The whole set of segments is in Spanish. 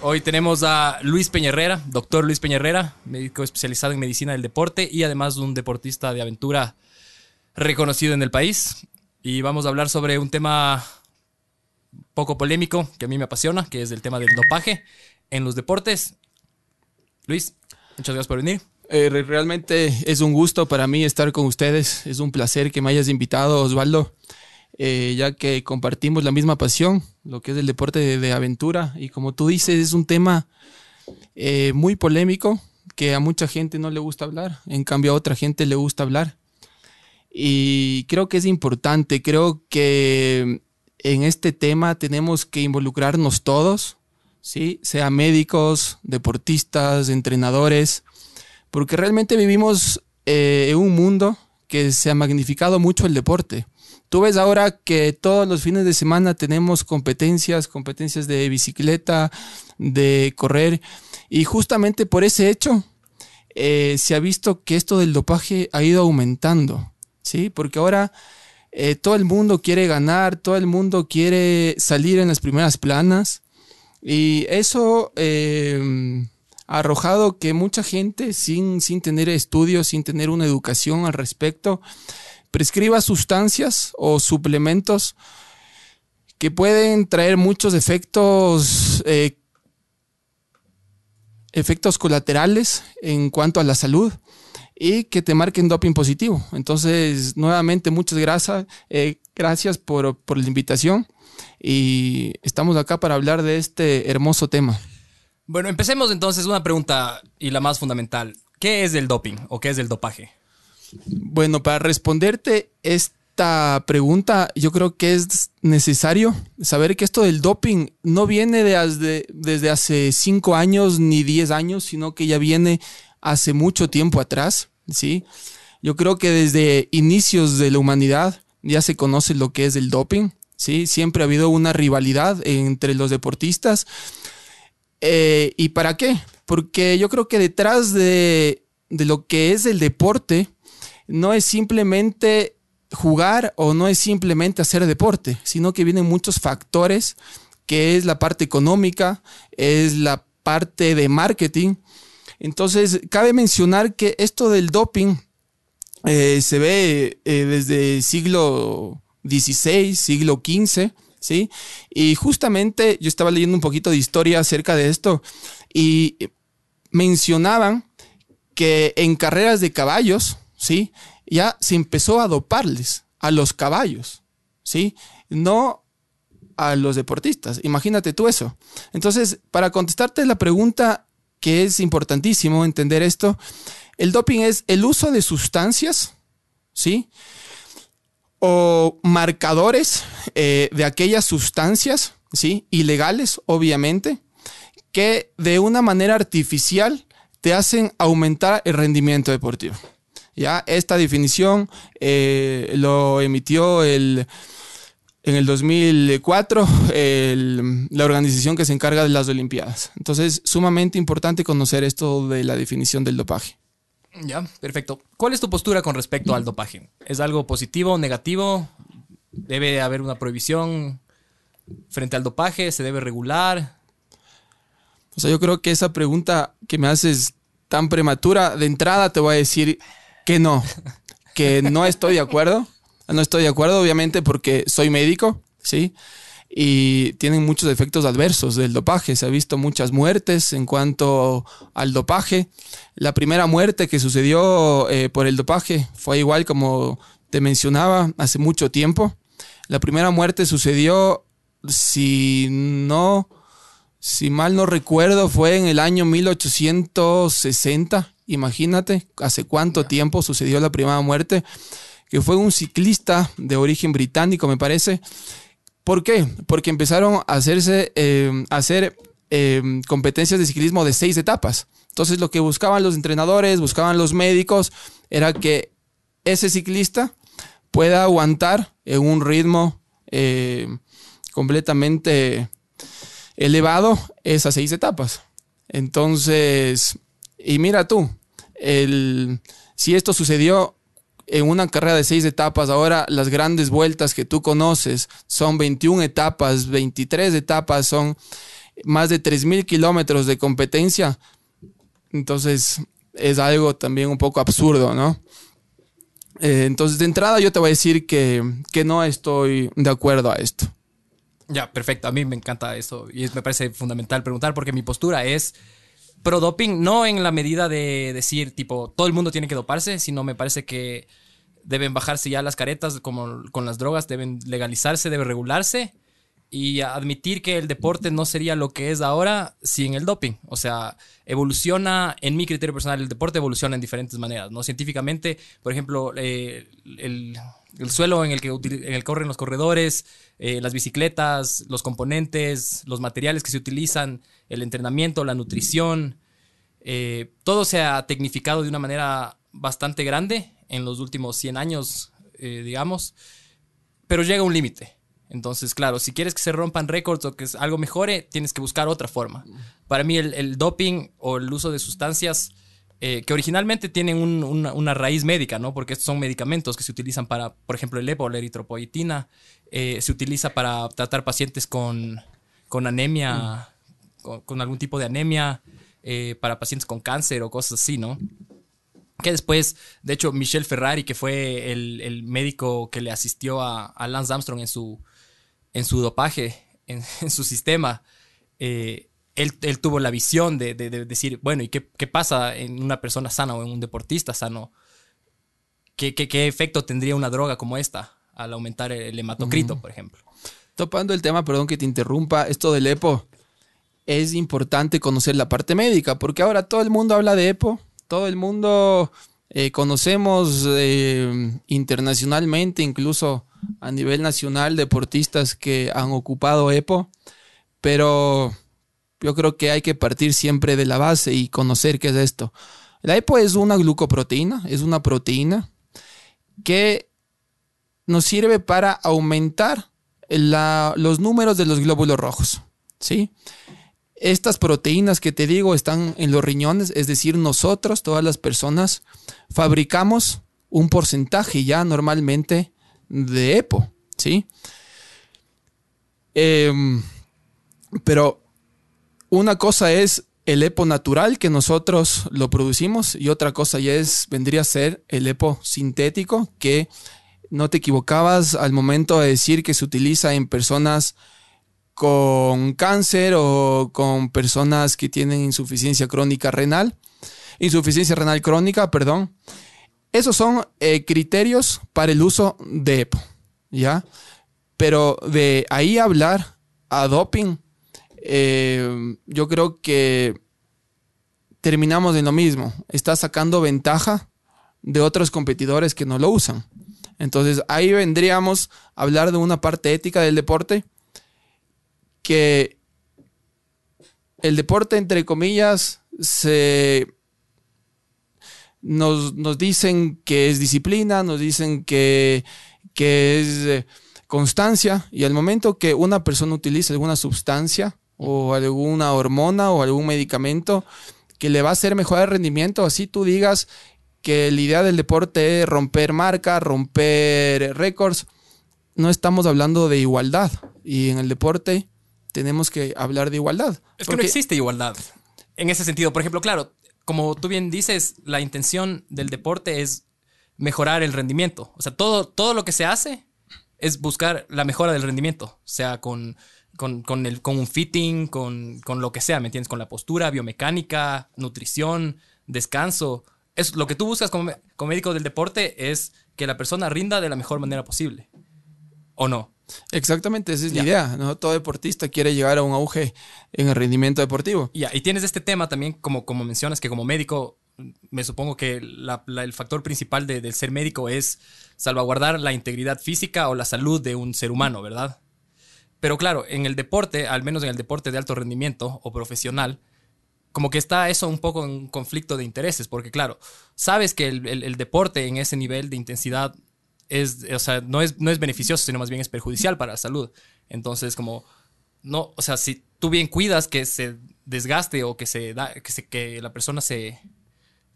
Hoy tenemos a Luis Peñerrera, doctor Luis Peñerrera, médico especializado en medicina del deporte y además un deportista de aventura reconocido en el país. Y vamos a hablar sobre un tema poco polémico que a mí me apasiona, que es el tema del dopaje en los deportes. Luis, muchas gracias por venir. Eh, realmente es un gusto para mí estar con ustedes. Es un placer que me hayas invitado, Osvaldo, eh, ya que compartimos la misma pasión, lo que es el deporte de, aventura. Y como tú dices, es un tema eh, muy polémico que a mucha gente no le gusta hablar. En cambio, a otra gente le gusta hablar. Y creo que es importante, creo que en este tema tenemos que involucrarnos todos, ¿sí? Sea médicos, deportistas, entrenadores, porque realmente vivimos eh, en un mundo que se ha magnificado mucho el deporte. Tú ves ahora que todos los fines de semana tenemos competencias, competencias de bicicleta, de correr, y justamente por ese hecho eh, se ha visto que esto del dopaje ha ido aumentando. ¿sí? Porque ahora eh, todo el mundo quiere ganar, todo el mundo quiere salir en las primeras planas y eso eh, ha arrojado que mucha gente sin, sin tener estudios, sin tener una educación al respecto, prescriba sustancias o suplementos que pueden traer muchos efectos eh, efectos colaterales en cuanto a la salud y que te marquen doping positivo. Entonces, nuevamente, muchas gracias, eh, gracias por, por la invitación y estamos acá para hablar de este hermoso tema. Bueno, empecemos entonces una pregunta y la más fundamental. ¿Qué es el doping o qué es el dopaje? Bueno, para responderte esta pregunta, yo creo que es necesario saber que esto del doping no viene desde, desde hace cinco años ni diez años, sino que ya viene hace mucho tiempo atrás, ¿sí? Yo creo que desde inicios de la humanidad ya se conoce lo que es el doping, ¿sí? Siempre ha habido una rivalidad entre los deportistas. Eh, ¿Y para qué? Porque yo creo que detrás de, de lo que es el deporte no es simplemente jugar o no es simplemente hacer deporte, sino que vienen muchos factores, que es la parte económica, es la parte de marketing, entonces, cabe mencionar que esto del doping eh, se ve eh, desde siglo XVI, siglo XV, ¿sí? Y justamente yo estaba leyendo un poquito de historia acerca de esto y mencionaban que en carreras de caballos, ¿sí? Ya se empezó a doparles a los caballos, ¿sí? No a los deportistas. Imagínate tú eso. Entonces, para contestarte la pregunta, que es importantísimo entender esto. El doping es el uso de sustancias, ¿sí? O marcadores eh, de aquellas sustancias, ¿sí? Ilegales, obviamente, que de una manera artificial te hacen aumentar el rendimiento deportivo. Ya, esta definición eh, lo emitió el en el 2004 la organización que se encarga de las Olimpiadas. Entonces, sumamente importante conocer esto de la definición del dopaje. Ya, perfecto. ¿Cuál es tu postura con respecto al dopaje? ¿Es algo positivo, o negativo? ¿Debe haber una prohibición frente al dopaje? ¿Se debe regular? O sea, yo creo que esa pregunta que me haces tan prematura, de entrada te voy a decir que no, que no estoy de acuerdo. No estoy de acuerdo, obviamente, porque soy médico, ¿sí? Y tienen muchos efectos adversos del dopaje. Se ha visto muchas muertes en cuanto al dopaje. La primera muerte que sucedió eh, por el dopaje fue igual como te mencionaba hace mucho tiempo. La primera muerte sucedió, si no, si mal no recuerdo, fue en el año 1860. Imagínate, hace cuánto tiempo sucedió la primera muerte que fue un ciclista de origen británico, me parece. ¿Por qué? Porque empezaron a hacerse, eh, a hacer eh, competencias de ciclismo de seis etapas. Entonces lo que buscaban los entrenadores, buscaban los médicos, era que ese ciclista pueda aguantar en un ritmo eh, completamente elevado esas seis etapas. Entonces, y mira tú, el, si esto sucedió en una carrera de seis etapas, ahora las grandes vueltas que tú conoces son 21 etapas, 23 etapas, son más de 3.000 kilómetros de competencia. Entonces es algo también un poco absurdo, ¿no? Eh, entonces de entrada yo te voy a decir que, que no estoy de acuerdo a esto. Ya, perfecto. A mí me encanta eso y me parece fundamental preguntar porque mi postura es pro doping, no en la medida de decir, tipo, todo el mundo tiene que doparse, sino me parece que deben bajarse ya las caretas como con las drogas, deben legalizarse, debe regularse y admitir que el deporte no sería lo que es ahora sin el doping. O sea, evoluciona, en mi criterio personal, el deporte evoluciona en diferentes maneras, ¿no? Científicamente, por ejemplo, eh, el, suelo en el que, en el corren los corredores, eh, las bicicletas, los componentes, los materiales que se utilizan, el entrenamiento, la nutrición, eh, todo se ha tecnificado de una manera bastante grande en los últimos 100 años, digamos, pero llega un límite. Entonces, claro, si quieres que se rompan récords o que algo mejore, tienes que buscar otra forma. Para mí, el, doping o el uso de sustancias eh, que originalmente tienen una, raíz médica, ¿no? Porque son medicamentos que se utilizan para, por ejemplo, el EPO, la eh, se utiliza para tratar pacientes con, anemia, con, algún tipo de anemia, eh, para pacientes con cáncer o cosas así, ¿no? que después, de hecho, Michel Ferrari, que fue el, médico que le asistió a, Lance Armstrong en su, en su dopaje, en, su sistema, eh, él, tuvo la visión de, decir, bueno, ¿y qué, pasa en una persona sana o en un deportista sano? ¿Qué, qué, efecto tendría una droga como esta al aumentar el hematocrito, por ejemplo? Topando el tema, perdón que te interrumpa, esto del EPO, es importante conocer la parte médica, porque ahora todo el mundo habla de EPO, todo el mundo eh, conocemos eh, internacionalmente, incluso a nivel nacional, deportistas que han ocupado EPO, pero yo creo que hay que partir siempre de la base y conocer qué es esto. La EPO es una glucoproteína, es una proteína que nos sirve para aumentar los números de los glóbulos rojos. ¿sí? Estas proteínas que te digo están en los riñones, es decir, nosotros, todas las personas, fabricamos un porcentaje ya normalmente de EPO, ¿sí? Em, pero una cosa es el EPO natural que nosotros lo producimos y otra cosa ya es, vendría a ser el EPO sintético que no te equivocabas al momento de decir que se utiliza en personas con cáncer o con personas que tienen insuficiencia crónica renal, insuficiencia renal crónica, perdón. Esos son eh, criterios para el uso de EPO, ¿ya? Pero de ahí hablar a doping, eh, yo creo que terminamos en lo mismo. Está sacando ventaja de otros competidores que no lo usan. Entonces ahí vendríamos a hablar de una parte ética del deporte que el deporte, entre comillas, se nos, dicen que es disciplina, nos dicen que, que es eh, constancia, y al momento que una persona utiliza alguna sustancia o alguna hormona o algún medicamento que le va a hacer mejorar el rendimiento, así tú digas que la idea del deporte es romper marcas, romper récords, no estamos hablando de igualdad. Y en el deporte tenemos que hablar de igualdad. Es que no existe igualdad. En ese sentido, por ejemplo, claro, como tú bien dices, la intención del deporte es mejorar el rendimiento. O sea, todo, todo lo que se hace es buscar la mejora del rendimiento, sea con, con, el, con un fitting, con, con, lo que sea, ¿me entiendes? Con la postura, biomecánica, nutrición, descanso. Es, lo que tú buscas como, como médico del deporte es que la persona rinda de la mejor manera posible. ¿O no? Exactamente, esa es la idea, ¿no? Todo deportista quiere llegar a un auge en el rendimiento deportivo. Ya, y tienes este tema también, como, como mencionas, que como médico, me supongo que el factor principal de, del ser médico es salvaguardar la integridad física o la salud de un ser humano, ¿verdad? Pero claro, en el deporte, al menos en el deporte de alto rendimiento o profesional, como que está eso un poco en conflicto de intereses, porque claro, sabes que el, el- deporte en ese nivel de intensidad es, o sea, no es, no es beneficioso, sino más bien es perjudicial para la salud. Entonces, como, no, o sea, si tú bien cuidas que se desgaste o que, se da, que, se, que la persona se,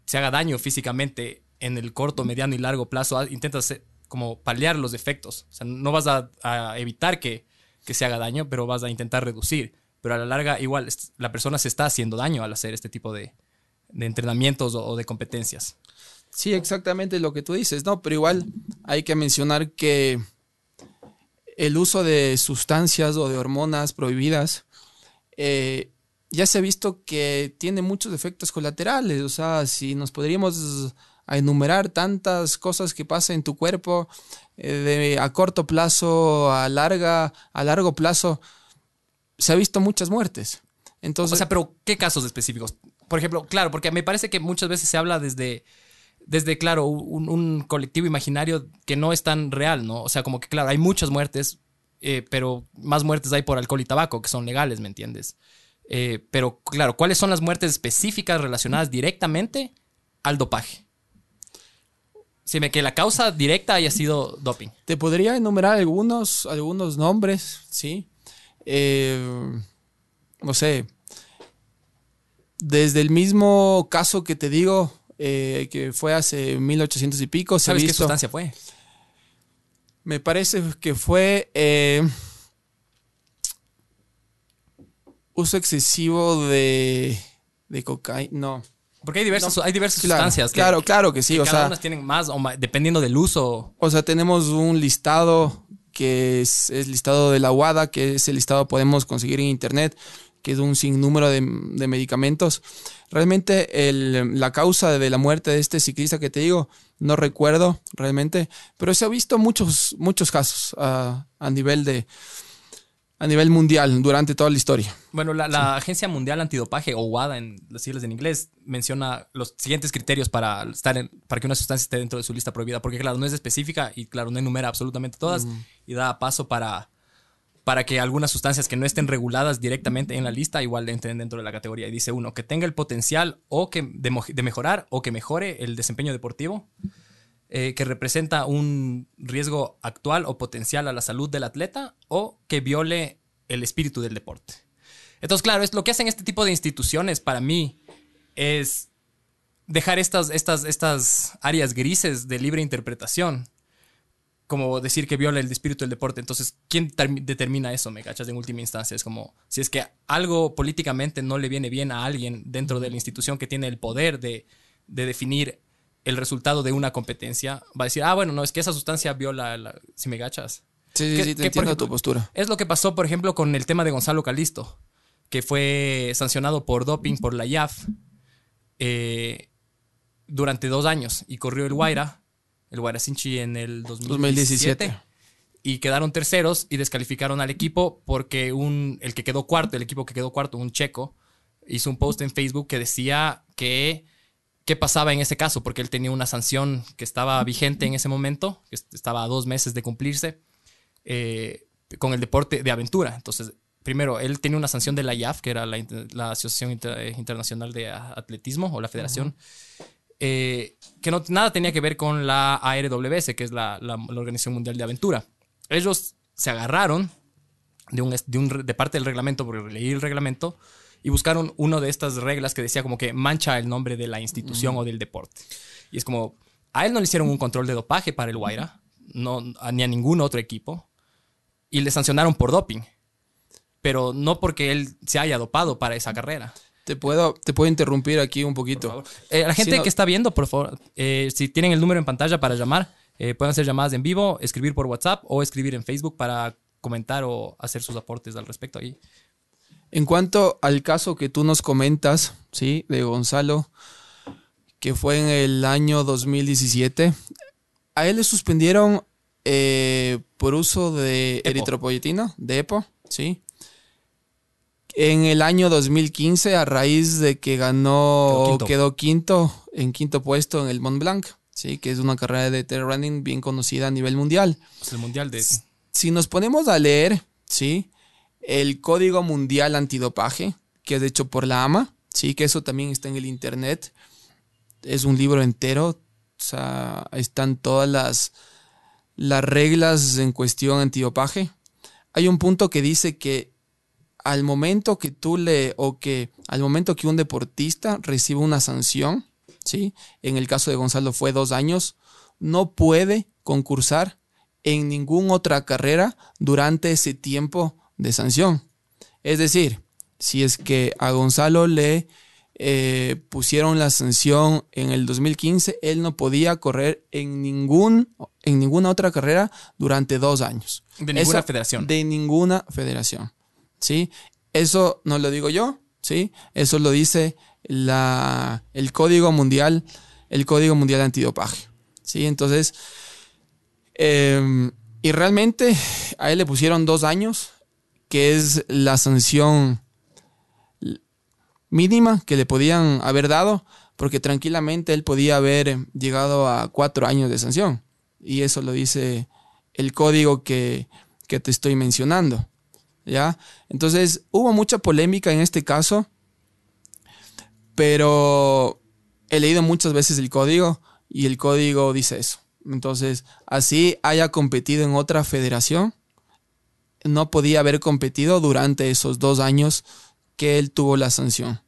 se haga daño físicamente en el corto, mediano y largo plazo, ah, intentas como paliar los efectos. O sea, no vas a evitar que, que se haga daño, pero vas a intentar reducir. Pero a la larga, igual, la persona se está haciendo daño al hacer este tipo de, de entrenamientos o, o de competencias. Sí, exactamente lo que tú dices, ¿no? Pero igual hay que mencionar que el uso de sustancias o de hormonas prohibidas eh, ya se ha visto que tiene muchos efectos colaterales. O sea, si nos podríamos a enumerar tantas cosas que pasan en tu cuerpo eh, de a corto plazo, a larga, a largo plazo, se ha visto muchas muertes. Entonces, o sea, pero ¿qué casos específicos? Por ejemplo, claro, porque me parece que muchas veces se habla desde, desde claro, un, colectivo imaginario que no es tan real, ¿no? O sea, como que, claro, hay muchas muertes, eh, pero más muertes hay por alcohol y tabaco, que son legales, ¿me entiendes? Eh, pero, claro, ¿cuáles son las muertes específicas relacionadas directamente al dopaje? Si me que la causa directa haya sido doping. Te podría enumerar algunos, algunos nombres, ¿sí? Eh, no sé. Desde el mismo caso que te digo, eh, que fue hace 1800 y pico, se ¿Sabes qué visto. sustancia fue? Me parece que fue eh, uso excesivo de, de cocaína. No. Porque hay diversas, hay diversas Claro, sustancias. que- claro, claro que sí. que O cada sea, unas tienen más o ma- dependiendo del uso. O sea, tenemos un listado que es el listado de la WADA, que es el listado que podemos conseguir en internet, que es un sinnúmero de, de medicamentos. Realmente el- la causa de la muerte de este ciclista que te digo, no recuerdo realmente, pero se ha visto muchos, muchos casos a, a nivel de a nivel mundial durante toda la historia. Bueno, la, la Agencia Mundial Antidopaje, o WADA en las siglas en inglés, menciona los siguientes criterios para, estar en- para que una sustancia esté dentro de su lista prohibida, porque claro, no es específica y claro, no enumera absolutamente todas y da paso para, para que algunas sustancias que no estén reguladas directamente en la lista igual entren dentro de la categoría. Y dice uno, que tenga el potencial o que de mejorar o que mejore el desempeño deportivo, eh, que representa un riesgo actual o potencial a la salud del atleta o que viole el espíritu del deporte. Entonces, claro, es lo que hacen este tipo de instituciones para mí es dejar estas, estas, estas áreas grises de libre interpretación. Como decir que viola el espíritu del deporte. Entonces, ¿quién termi- determina eso? ¿Me cachas? En última instancia. Es como, si es que algo políticamente no le viene bien a alguien dentro de la institución que tiene el poder de, de definir el resultado de una competencia, va a decir, ah, bueno, no, es que esa sustancia viola, la- si me cachas. Sí, sí, ¿Qué- sí, te entiendo ejemplo, tu postura. Es lo que pasó, por ejemplo, con el tema de Gonzalo Calisto, que fue sancionado por doping por la IAF eh, durante dos años y corrió el Guaira, el Guaira Sinchi en el 2017. 2017. Y quedaron terceros y descalificaron al equipo porque un, el que quedó cuarto, el equipo que quedó cuarto, un checo, hizo un post en Facebook que decía que qué pasaba en ese caso, porque él tenía una sanción que estaba vigente en ese momento, que est- estaba a dos meses de cumplirse, eh, con el deporte de aventura. Entonces, primero, él tenía una sanción de la IAF, que era la, la Asociación Inter- eh, Internacional de Atletismo, o la Federación, eh, que no, nada tenía que ver con la ARWS, que es la, la- la Organización Mundial de Aventura. Ellos se agarraron de, un, de, un, de parte del reglamento, porque leí el reglamento, y buscaron una de estas reglas que decía como que mancha el nombre de la institución o del deporte. Y es como, a él no le hicieron un control de dopaje para el Guaira, no, a- ni a ningún otro equipo, y le sancionaron por doping, pero no porque él se haya dopado para esa carrera. Te puedo, te puedo interrumpir aquí un poquito. Eh, la gente no- que está viendo, por favor, eh, si tienen el número en pantalla para llamar, eh, pueden hacer llamadas en vivo, escribir por WhatsApp o escribir en Facebook para comentar o hacer sus aportes al respecto ahí. En cuanto al caso que tú nos comentas, ¿sí? De Gonzalo, que fue en el año 2017, a él le suspendieron eh, por uso de Epo. eritropoyetina, de EPO, ¿sí? En el año 2015, a raíz de que ganó, Quedó quedó quinto. quinto, en quinto puesto en el Mont Blanc, ¿sí? Que es una carrera de trail running bien conocida a nivel mundial Es el mundial de... si nos ponemos a leer, ¿sí? El Código Mundial Antidopaje, que es hecho por la AMA, sí, que eso también está en el internet. Es un libro entero, o sea, están todas las, las reglas en cuestión antidopaje. Hay un punto que dice que al momento que tú le, o que al momento que un deportista recibe una sanción, ¿sí? En el caso de Gonzalo fue dos años, no puede concursar en ninguna otra carrera durante ese tiempo de sanción. Es decir, si es que a Gonzalo le eh, pusieron la sanción en el 2015, él no podía correr en, ningún, en ninguna otra carrera durante dos años. De ninguna federación. De ninguna federación. ¿Sí? Eso no lo digo yo, ¿sí? Eso lo dice la, el Código Mundial, el Código Mundial Antidopaje. ¿Sí? Entonces, em, y realmente a él le pusieron dos años, que es la sanción mínima que le podían haber dado, porque tranquilamente él podía haber llegado a cuatro años de sanción. Y eso lo dice el código que, que te estoy mencionando. ¿Ya? Entonces, hubo mucha polémica en este caso, pero he leído muchas veces el código y el código dice eso. Entonces, así haya competido en otra federación, no podía haber competido durante esos dos años que él tuvo la sanción.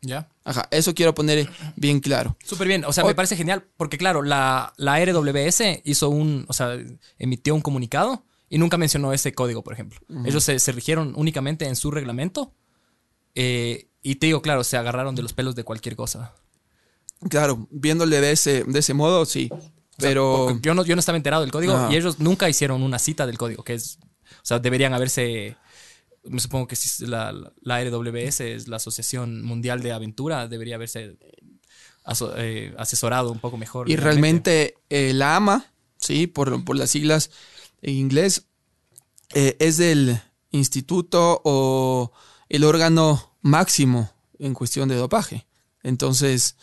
¿Ya? Ajá, eso quiero poner bien claro. Súper bien, o sea, me parece genial, porque claro, la, la RWS hizo un, o sea, emitió un comunicado y nunca mencionó ese código, por ejemplo. Ellos se, se, rigieron únicamente en su reglamento eh, y te digo, claro, se agarraron de los pelos de cualquier cosa. Claro, viéndole de ese, de ese modo, sí. Pero yo no, yo no estaba enterado del código y ellos nunca hicieron una cita del código, que es, sea, deberían haberse me supongo que si la, la RWS es la Asociación Mundial de Aventura, debería haberse eh, asesorado un poco mejor. Y realmente eh, la AMA, sí, por, por, las siglas en inglés, eh, es el instituto o el órgano máximo en cuestión de dopaje. Entonces,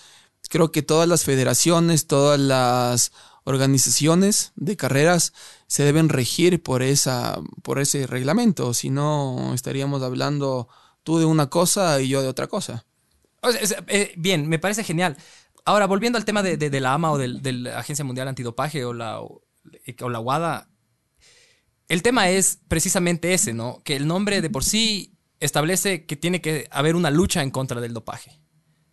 creo que todas las federaciones, todas las organizaciones de carreras se deben regir por, esa, por ese reglamento, si no estaríamos hablando tú de una cosa y yo de otra cosa. Eh, bien, me parece genial. Ahora, volviendo al tema de, la AMA o de, la Agencia Mundial Antidopaje o la, o, la WADA, el tema es precisamente ese, ¿no? Que el nombre de por sí establece que tiene que haber una lucha en contra del dopaje.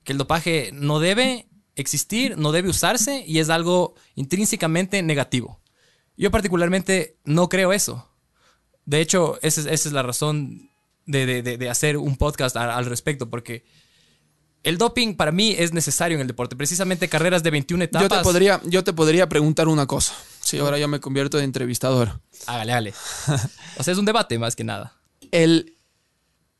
Que el dopaje no debe existir, no debe usarse y es algo intrínsecamente negativo. Yo particularmente no creo eso. De hecho, esa es, la razón de, hacer un podcast al, respecto, porque el doping para mí es necesario en el deporte. Precisamente carreras de 21 etapas. Yo te podría, yo te podría preguntar una cosa. Si ahora yo me convierto en entrevistador. Hágale, hágale. o sea, es un debate más que nada. El,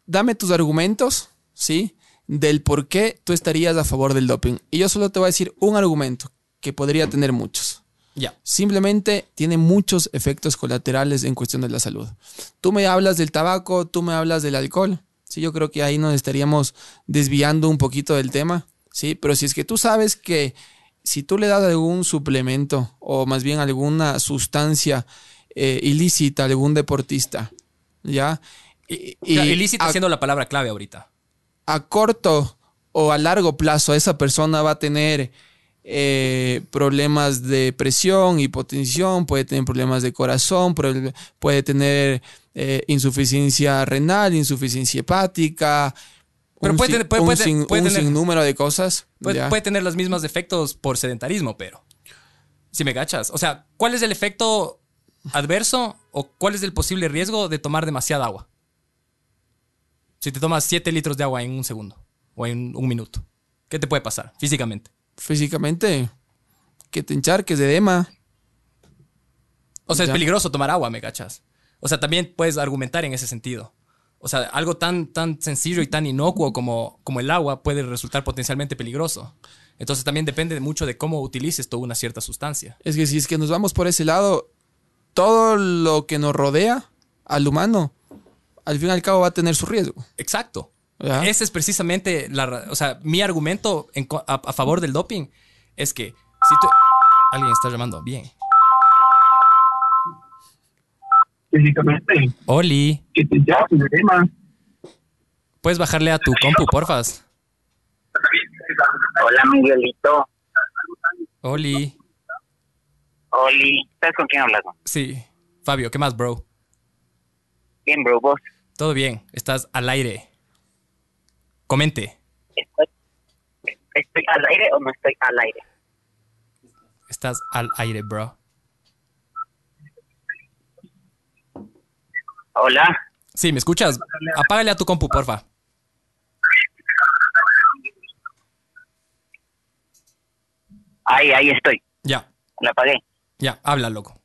dame tus argumentos, ¿sí? del por qué tú estarías a favor del doping. Y yo solo te voy a decir un argumento, que podría tener muchos. Ya. Simplemente tiene muchos efectos colaterales en cuestión de la salud. Tú me hablas del tabaco, tú me hablas del alcohol. Sí, yo creo que ahí nos estaríamos desviando un poquito del tema. Sí, pero si es que tú sabes que si tú le das algún suplemento o más bien alguna sustancia eh, ilícita a algún deportista, ¿ya? Y, ilícita siendo la palabra clave ahorita a corto o a largo plazo esa persona va a tener eh, problemas de presión, hipotensión, puede tener problemas de corazón, puede tener eh, insuficiencia renal, insuficiencia hepática. Pero puede, puede, un, sin, sinnúmero de cosas. Puede, tener los mismos efectos por sedentarismo, pero. Si me gachas. O sea, ¿cuál es el efecto adverso o cuál es el posible riesgo de tomar demasiada agua? Si te tomas 7 litros de agua en un segundo o en un minuto, ¿qué te puede pasar físicamente? Físicamente, que te encharques de edema. O sea, es peligroso tomar agua, ¿me cachas? O sea, también puedes argumentar en ese sentido. O sea, algo tan, tan sencillo y tan inocuo como, como el agua puede resultar potencialmente peligroso. Entonces también depende mucho de cómo utilices toda una cierta sustancia. Es que si es que nos vamos por ese lado, todo lo que nos rodea al humano al fin y al cabo va a tener su riesgo. Exacto. Ese es precisamente la, o sea, mi argumento a, favor del doping es que si tú, alguien está llamando, bien. físicamente. Oli. Que te tema. Puedes bajarle a tu compu, porfas. Hola, Miguelito. Oli. Oli. ¿Sabes con quién hablas? Sí. Fabio, ¿qué más, bro? Bien, bro, vos. Todo bien. Estás al aire. Comente. ¿Estoy, ¿Estoy al aire o no estoy al aire? Estás al aire, bro. Hola. Sí, ¿me escuchas? Apágale a tu compu, porfa. Ahí, ahí estoy. Ya, La apagué. ya, habla, loco.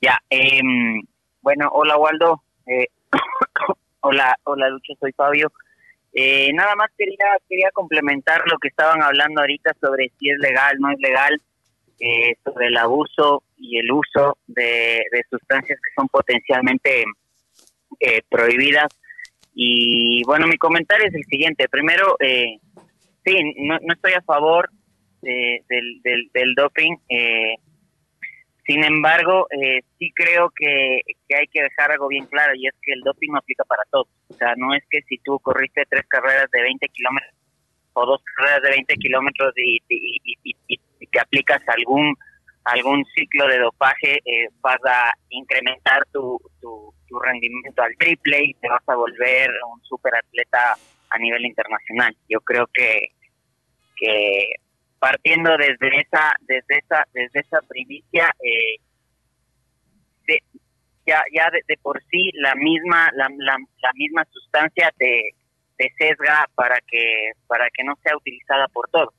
Ya. em, bueno, hola, Waldo. Eh, hola, hola, Lucho. Soy Fabio. Eh, nada más quería quería complementar lo que estaban hablando ahorita sobre si es legal, no es legal, eh, sobre el abuso y el uso de, de sustancias que son potencialmente eh, prohibidas. Y bueno, mi comentario es el siguiente. Primero, eh, sí, no, no estoy a favor de- del, del, del doping. eh, sin embargo, eh, sí creo que, que hay que dejar algo bien claro y es que el doping no aplica para todos. O sea, no es que si tú corriste tres carreras de 20 kilómetros o dos carreras de 20 kilómetros y, te aplicas algún algún ciclo de dopaje, eh, vas a incrementar tu, tu, tu rendimiento al triple y te vas a volver un superatleta a nivel internacional. Yo creo que, que partiendo desde esa desde esa desde esa primicia eh, ya ya de, de por sí la misma la, la, la misma sustancia te, te sesga para que para que no sea utilizada por todos.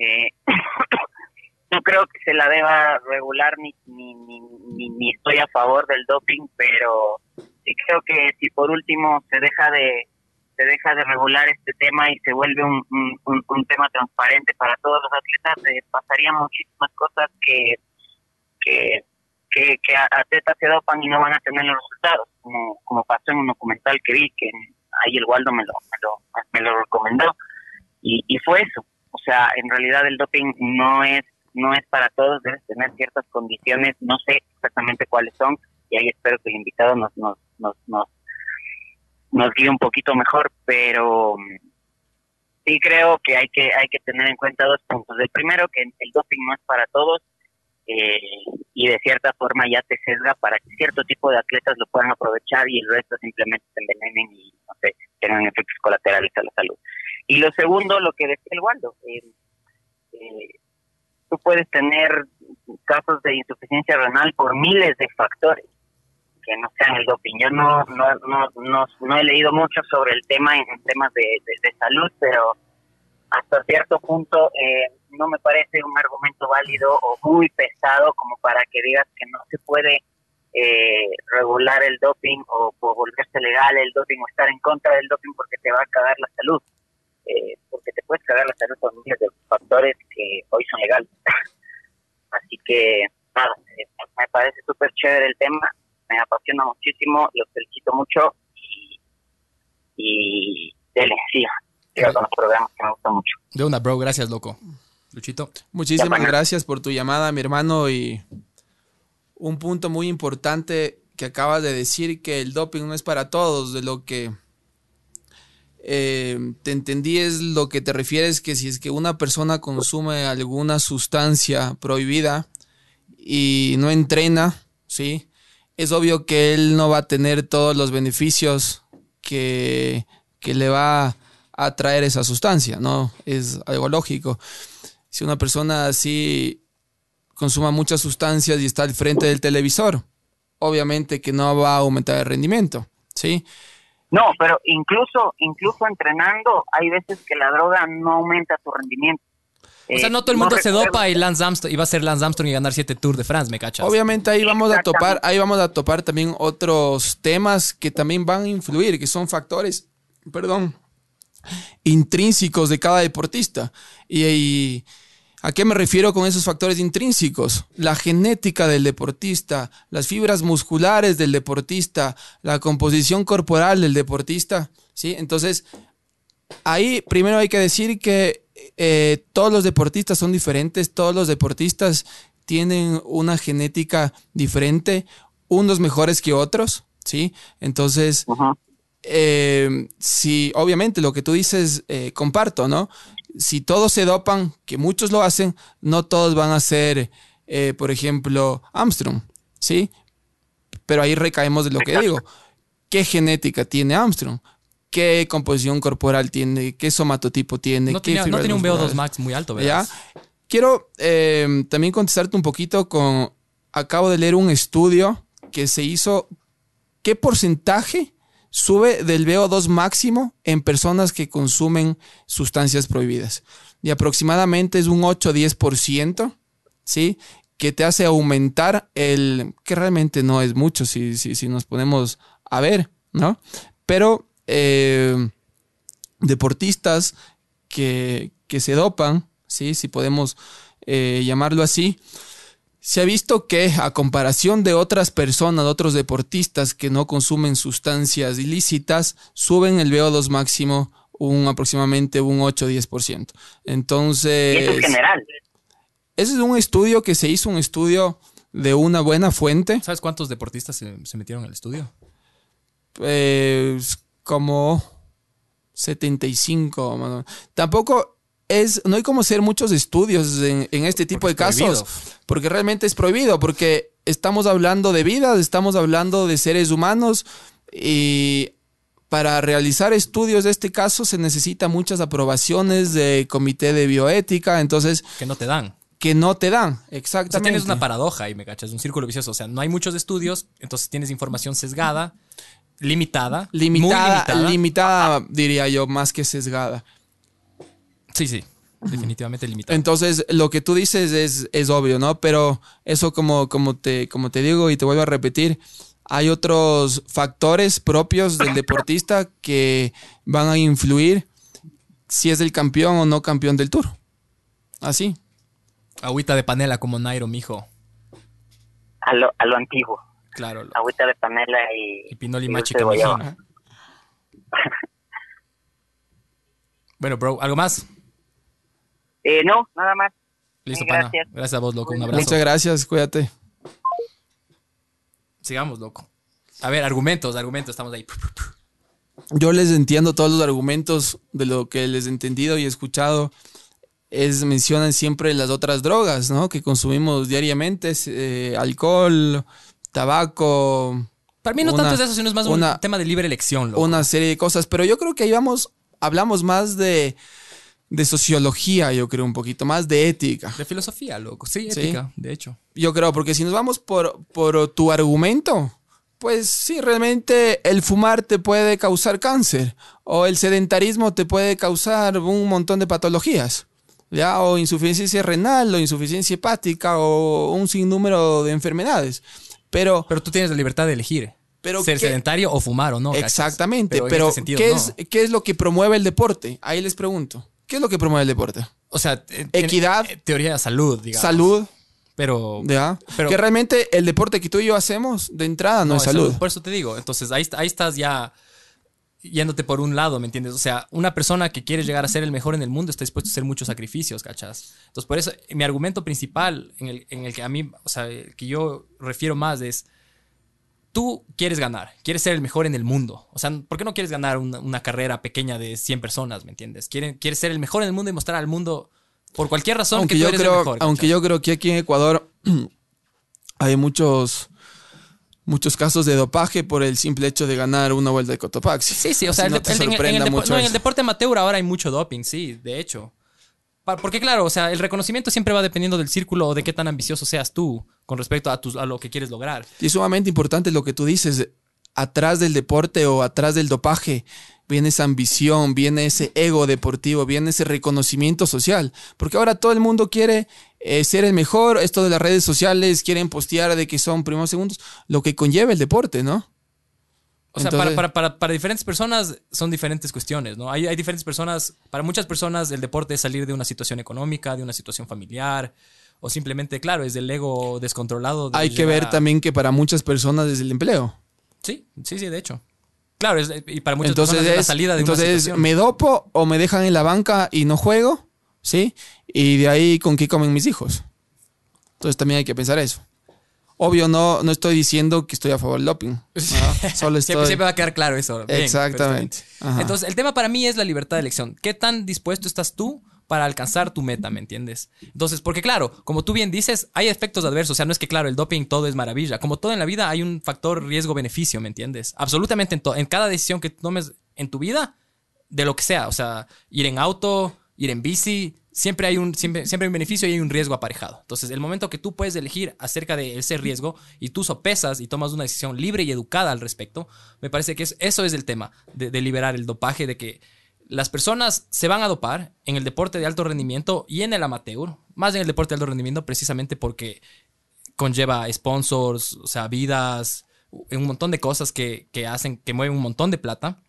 Eh, no creo que se la deba regular ni ni, ni ni ni estoy a favor del doping pero sí creo que si por último se deja de se deja de regular este tema y se vuelve un, un, un- tema transparente para todos los atletas, eh, pasarían muchísimas cosas que, que, que, que atletas se dopan y no van a tener los resultados, como, como pasó en un documental que vi, que ahí el Waldo me lo, me lo, me lo recomendó, y, y fue eso. O sea, en realidad el doping no es no es para todos, debes tener ciertas condiciones, no sé exactamente cuáles son, y ahí espero que el invitado nos, nos, nos, nos nos guíe un poquito mejor, pero mm, sí creo que hay que hay que tener en cuenta dos puntos. El primero, que el doping no es para todos eh, y de cierta forma ya te sesga para que cierto tipo de atletas lo puedan aprovechar y el resto simplemente se envenenen y, no sé, tengan efectos colaterales a la salud. Y lo segundo, lo que decía el Waldo, eh, eh, tú puedes tener casos de insuficiencia renal por miles de factores que no sean el doping. Yo no, no, no, no, he leído mucho sobre el tema en, temas de, de- salud, pero hasta cierto punto eh, no me parece un argumento válido o muy pesado como para que digas que no se puede eh, regular el doping o, o volverse legal el doping o estar en contra del doping porque te va a cagar la salud. Eh, porque te puedes cagar la salud por miles de factores que hoy son legales. Así que, nada, eh, me parece súper chévere el tema, me apasiona muchísimo, los felicito mucho y, y dele, con los programas que me gustan mucho. De una, bro. Gracias, loco. Luchito. Muchísimas Ya, gracias por tu llamada, mi hermano. Y un punto muy importante que acabas de decir, que el doping no es para todos. De lo que eh, te entendí es lo que te refieres, que si es que una persona consume alguna sustancia prohibida y no entrena, ¿sí? Es obvio que él no va a tener todos los beneficios que, que le va a traer esa sustancia, ¿no? Es algo lógico si una persona así consuma muchas sustancias y está al frente del televisor, obviamente que no va a aumentar el rendimiento, ¿sí? No, pero incluso, incluso entrenando, hay veces que la droga no aumenta tu rendimiento. O sea, Eh, no todo el mundo se recuerdo- dopa y Lance Armstrong iba a ser Lance Armstrong y ganar siete Tours de France, ¿me cachas? Obviamente ahí vamos a topar, ahí vamos a topar también otros temas que también van a influir, que son factores, perdón, intrínsecos de cada deportista. Y, y ¿a qué me refiero con esos factores intrínsecos? La genética del deportista, las fibras musculares del deportista, la composición corporal del deportista, ¿sí? Entonces, ahí primero hay que decir que eh, todos los deportistas son diferentes, todos los deportistas tienen una genética diferente. unos mejores que otros, ¿sí? Entonces, eh, si obviamente lo que tú dices, eh, comparto, ¿no? Si todos se dopan, que muchos lo hacen, no todos van a ser, eh, por ejemplo, Armstrong, ¿sí? Pero ahí recaemos de lo que digo. ¿Qué genética tiene Armstrong? ¿Qué composición corporal tiene? ¿Qué somatotipo tiene? No ¿Qué tenía, no tenía un musculares? VO2 max muy alto, ¿Ya? ¿verdad? Quiero eh, también contestarte un poquito con... Acabo de leer un estudio que se hizo... ¿Qué porcentaje sube del VO2 máximo en personas que consumen sustancias prohibidas? Y aproximadamente es un 8-10%, ¿sí? Que te hace aumentar el... que realmente no es mucho si, si, si nos ponemos a ver, ¿no? Pero eh, deportistas que, que se dopan, ¿sí? si podemos eh, llamarlo así, se ha visto que a comparación de otras personas, de otros deportistas que no consumen sustancias ilícitas, suben el VO2 máximo un aproximadamente un 8-10%. Y Entonces, eso es general. ese es un estudio que se hizo, un estudio de una buena fuente, ¿Sabes cuántos deportistas se, se metieron al estudio? pues, como 75. más o menos. Tampoco es, no hay como hacer muchos estudios en, en este tipo Porque de es casos, prohibido. porque realmente es prohibido, porque estamos hablando de vidas, estamos hablando de seres humanos y para realizar estudios de este caso se necesita muchas aprobaciones de comité de bioética, entonces Que no te dan. que no te dan, O sea, exactamente. tienes una paradoja ahí, me cachas, un círculo vicioso. O sea, no hay muchos estudios, entonces tienes información sesgada, limitada, limitada, muy limitada. limitada, diría yo, más que sesgada. sí, sí, definitivamente limitada. Entonces, lo que tú dices es, es obvio, ¿no? Pero eso como, como, te, como te digo y te vuelvo a repetir, hay otros factores propios del deportista que van a influir si es el campeón o no campeón del tour. Así. Agüita de panela como Nairo, mijo. A lo, a lo antiguo. Claro. lo- Agüita de panela y, Y Pinoli y Machi. Camijino. Bueno, bro, ¿algo más? Eh, no, nada más. Listo, pana. gracias. Gracias a vos, loco. Un abrazo. Muchas gracias, cuídate. Sigamos, loco. A ver, argumentos, argumentos, estamos ahí. Yo les entiendo todos los argumentos de lo que les he entendido y escuchado. Es, mencionan siempre las otras drogas, ¿no? Que consumimos diariamente, eh, alcohol, tabaco, Para mí no Una- tanto es eso, sino es más un tema de libre elección, loco. una serie de cosas. Pero yo creo que ahí vamos, hablamos más de, de sociología, yo creo, un poquito más de ética. De filosofía, loco. Sí, Sí. ética, de hecho. Yo creo, porque si nos vamos por, por tu argumento, pues sí, realmente el fumar te puede causar cáncer o el sedentarismo te puede causar un montón de patologías. ¿Ya? O insuficiencia renal, o insuficiencia hepática, o un sinnúmero de enfermedades. Pero, Pero tú tienes la libertad de elegir. Pero ser ¿qué- sedentario o fumar o no. exactamente. en Pero, este sentido, ¿qué, no. es, ¿qué es lo que promueve el deporte? Ahí les pregunto. ¿Qué es lo que promueve el deporte? O sea, eh, Equidad. en teoría de salud, digamos. Salud, Pero. ¿ya? Pero- que realmente el deporte que tú y yo hacemos de entrada no, es salud. Por eso te digo. Entonces ahí, ahí estás ya yéndote por un lado, ¿me entiendes? O sea, una persona que quiere llegar a ser el mejor en el mundo está dispuesto a hacer muchos sacrificios, ¿cachas? Entonces, por eso mi argumento principal en el, en el que a mí, o sea, el que yo refiero más es, tú quieres ganar, quieres ser el mejor en el mundo. O sea, ¿por qué no quieres ganar una, una carrera pequeña de 100 personas, ¿me entiendes? Quieres, quieres ser el mejor en el mundo y mostrar al mundo, por cualquier razón, aunque que tú yo eres el creo, mejor. aunque yo creo que aquí en Ecuador hay muchos muchos casos de dopaje por el simple hecho de ganar una vuelta de Cotopaxi. Sí, sí, o sea, el no te el en, en el mucho no, en el deporte amateur ahora hay mucho doping, sí, de hecho. Porque claro, o sea, el reconocimiento siempre va dependiendo del círculo o de qué tan ambicioso seas tú con respecto a, tus, a lo que quieres lograr. Y es sumamente importante lo que tú dices. Atrás del deporte o atrás del dopaje viene esa ambición, viene ese ego deportivo, viene ese reconocimiento social. Porque ahora todo el mundo quiere eh, ser el mejor. Esto de las redes sociales, quieren postear de que son primeros segundos, lo que conlleva el deporte, ¿no? O sea, Entonces- para, para, para, para diferentes personas son diferentes cuestiones, ¿no? Hay, hay diferentes personas, para muchas personas el deporte es salir de una situación económica, de una situación familiar, o simplemente, claro, es del ego descontrolado. de Hay que ver a- también que para muchas personas es el empleo. Sí, sí, sí, de hecho. Claro, es- y para muchas entonces personas es la salida de entonces una situación. me dopo o me dejan en la banca y no juego, ¿sí? Y de ahí con qué comen mis hijos. Entonces también hay que pensar eso. Obvio, no, no estoy diciendo que estoy a favor del doping. Solo estoy... Siempre, siempre va a quedar claro eso. Bien, Exactamente. Entonces, el tema para mí es la libertad de elección. ¿Qué tan dispuesto estás tú para alcanzar tu meta, ¿me entiendes? Entonces, porque claro, como tú bien dices, hay efectos adversos. O sea, no es que, claro, el doping todo es maravilla. Como todo en la vida, hay un factor riesgo-beneficio, ¿me entiendes? Absolutamente en, en cada decisión que tomes en tu vida, de lo que sea. O sea, ir en auto, ir en bici, siempre hay un, siempre, siempre un beneficio y hay un riesgo aparejado. Entonces, el momento que tú puedes elegir acerca de ese riesgo y tú sopesas y tomas una decisión libre y educada al respecto, me parece que es- eso es el tema de, de liberar el dopaje, de que las personas se van a dopar en el deporte de alto rendimiento y en el amateur, más en el deporte de alto rendimiento precisamente porque conlleva sponsors, o sea, vidas, un montón de cosas que, que hacen, que mueven un montón de plata.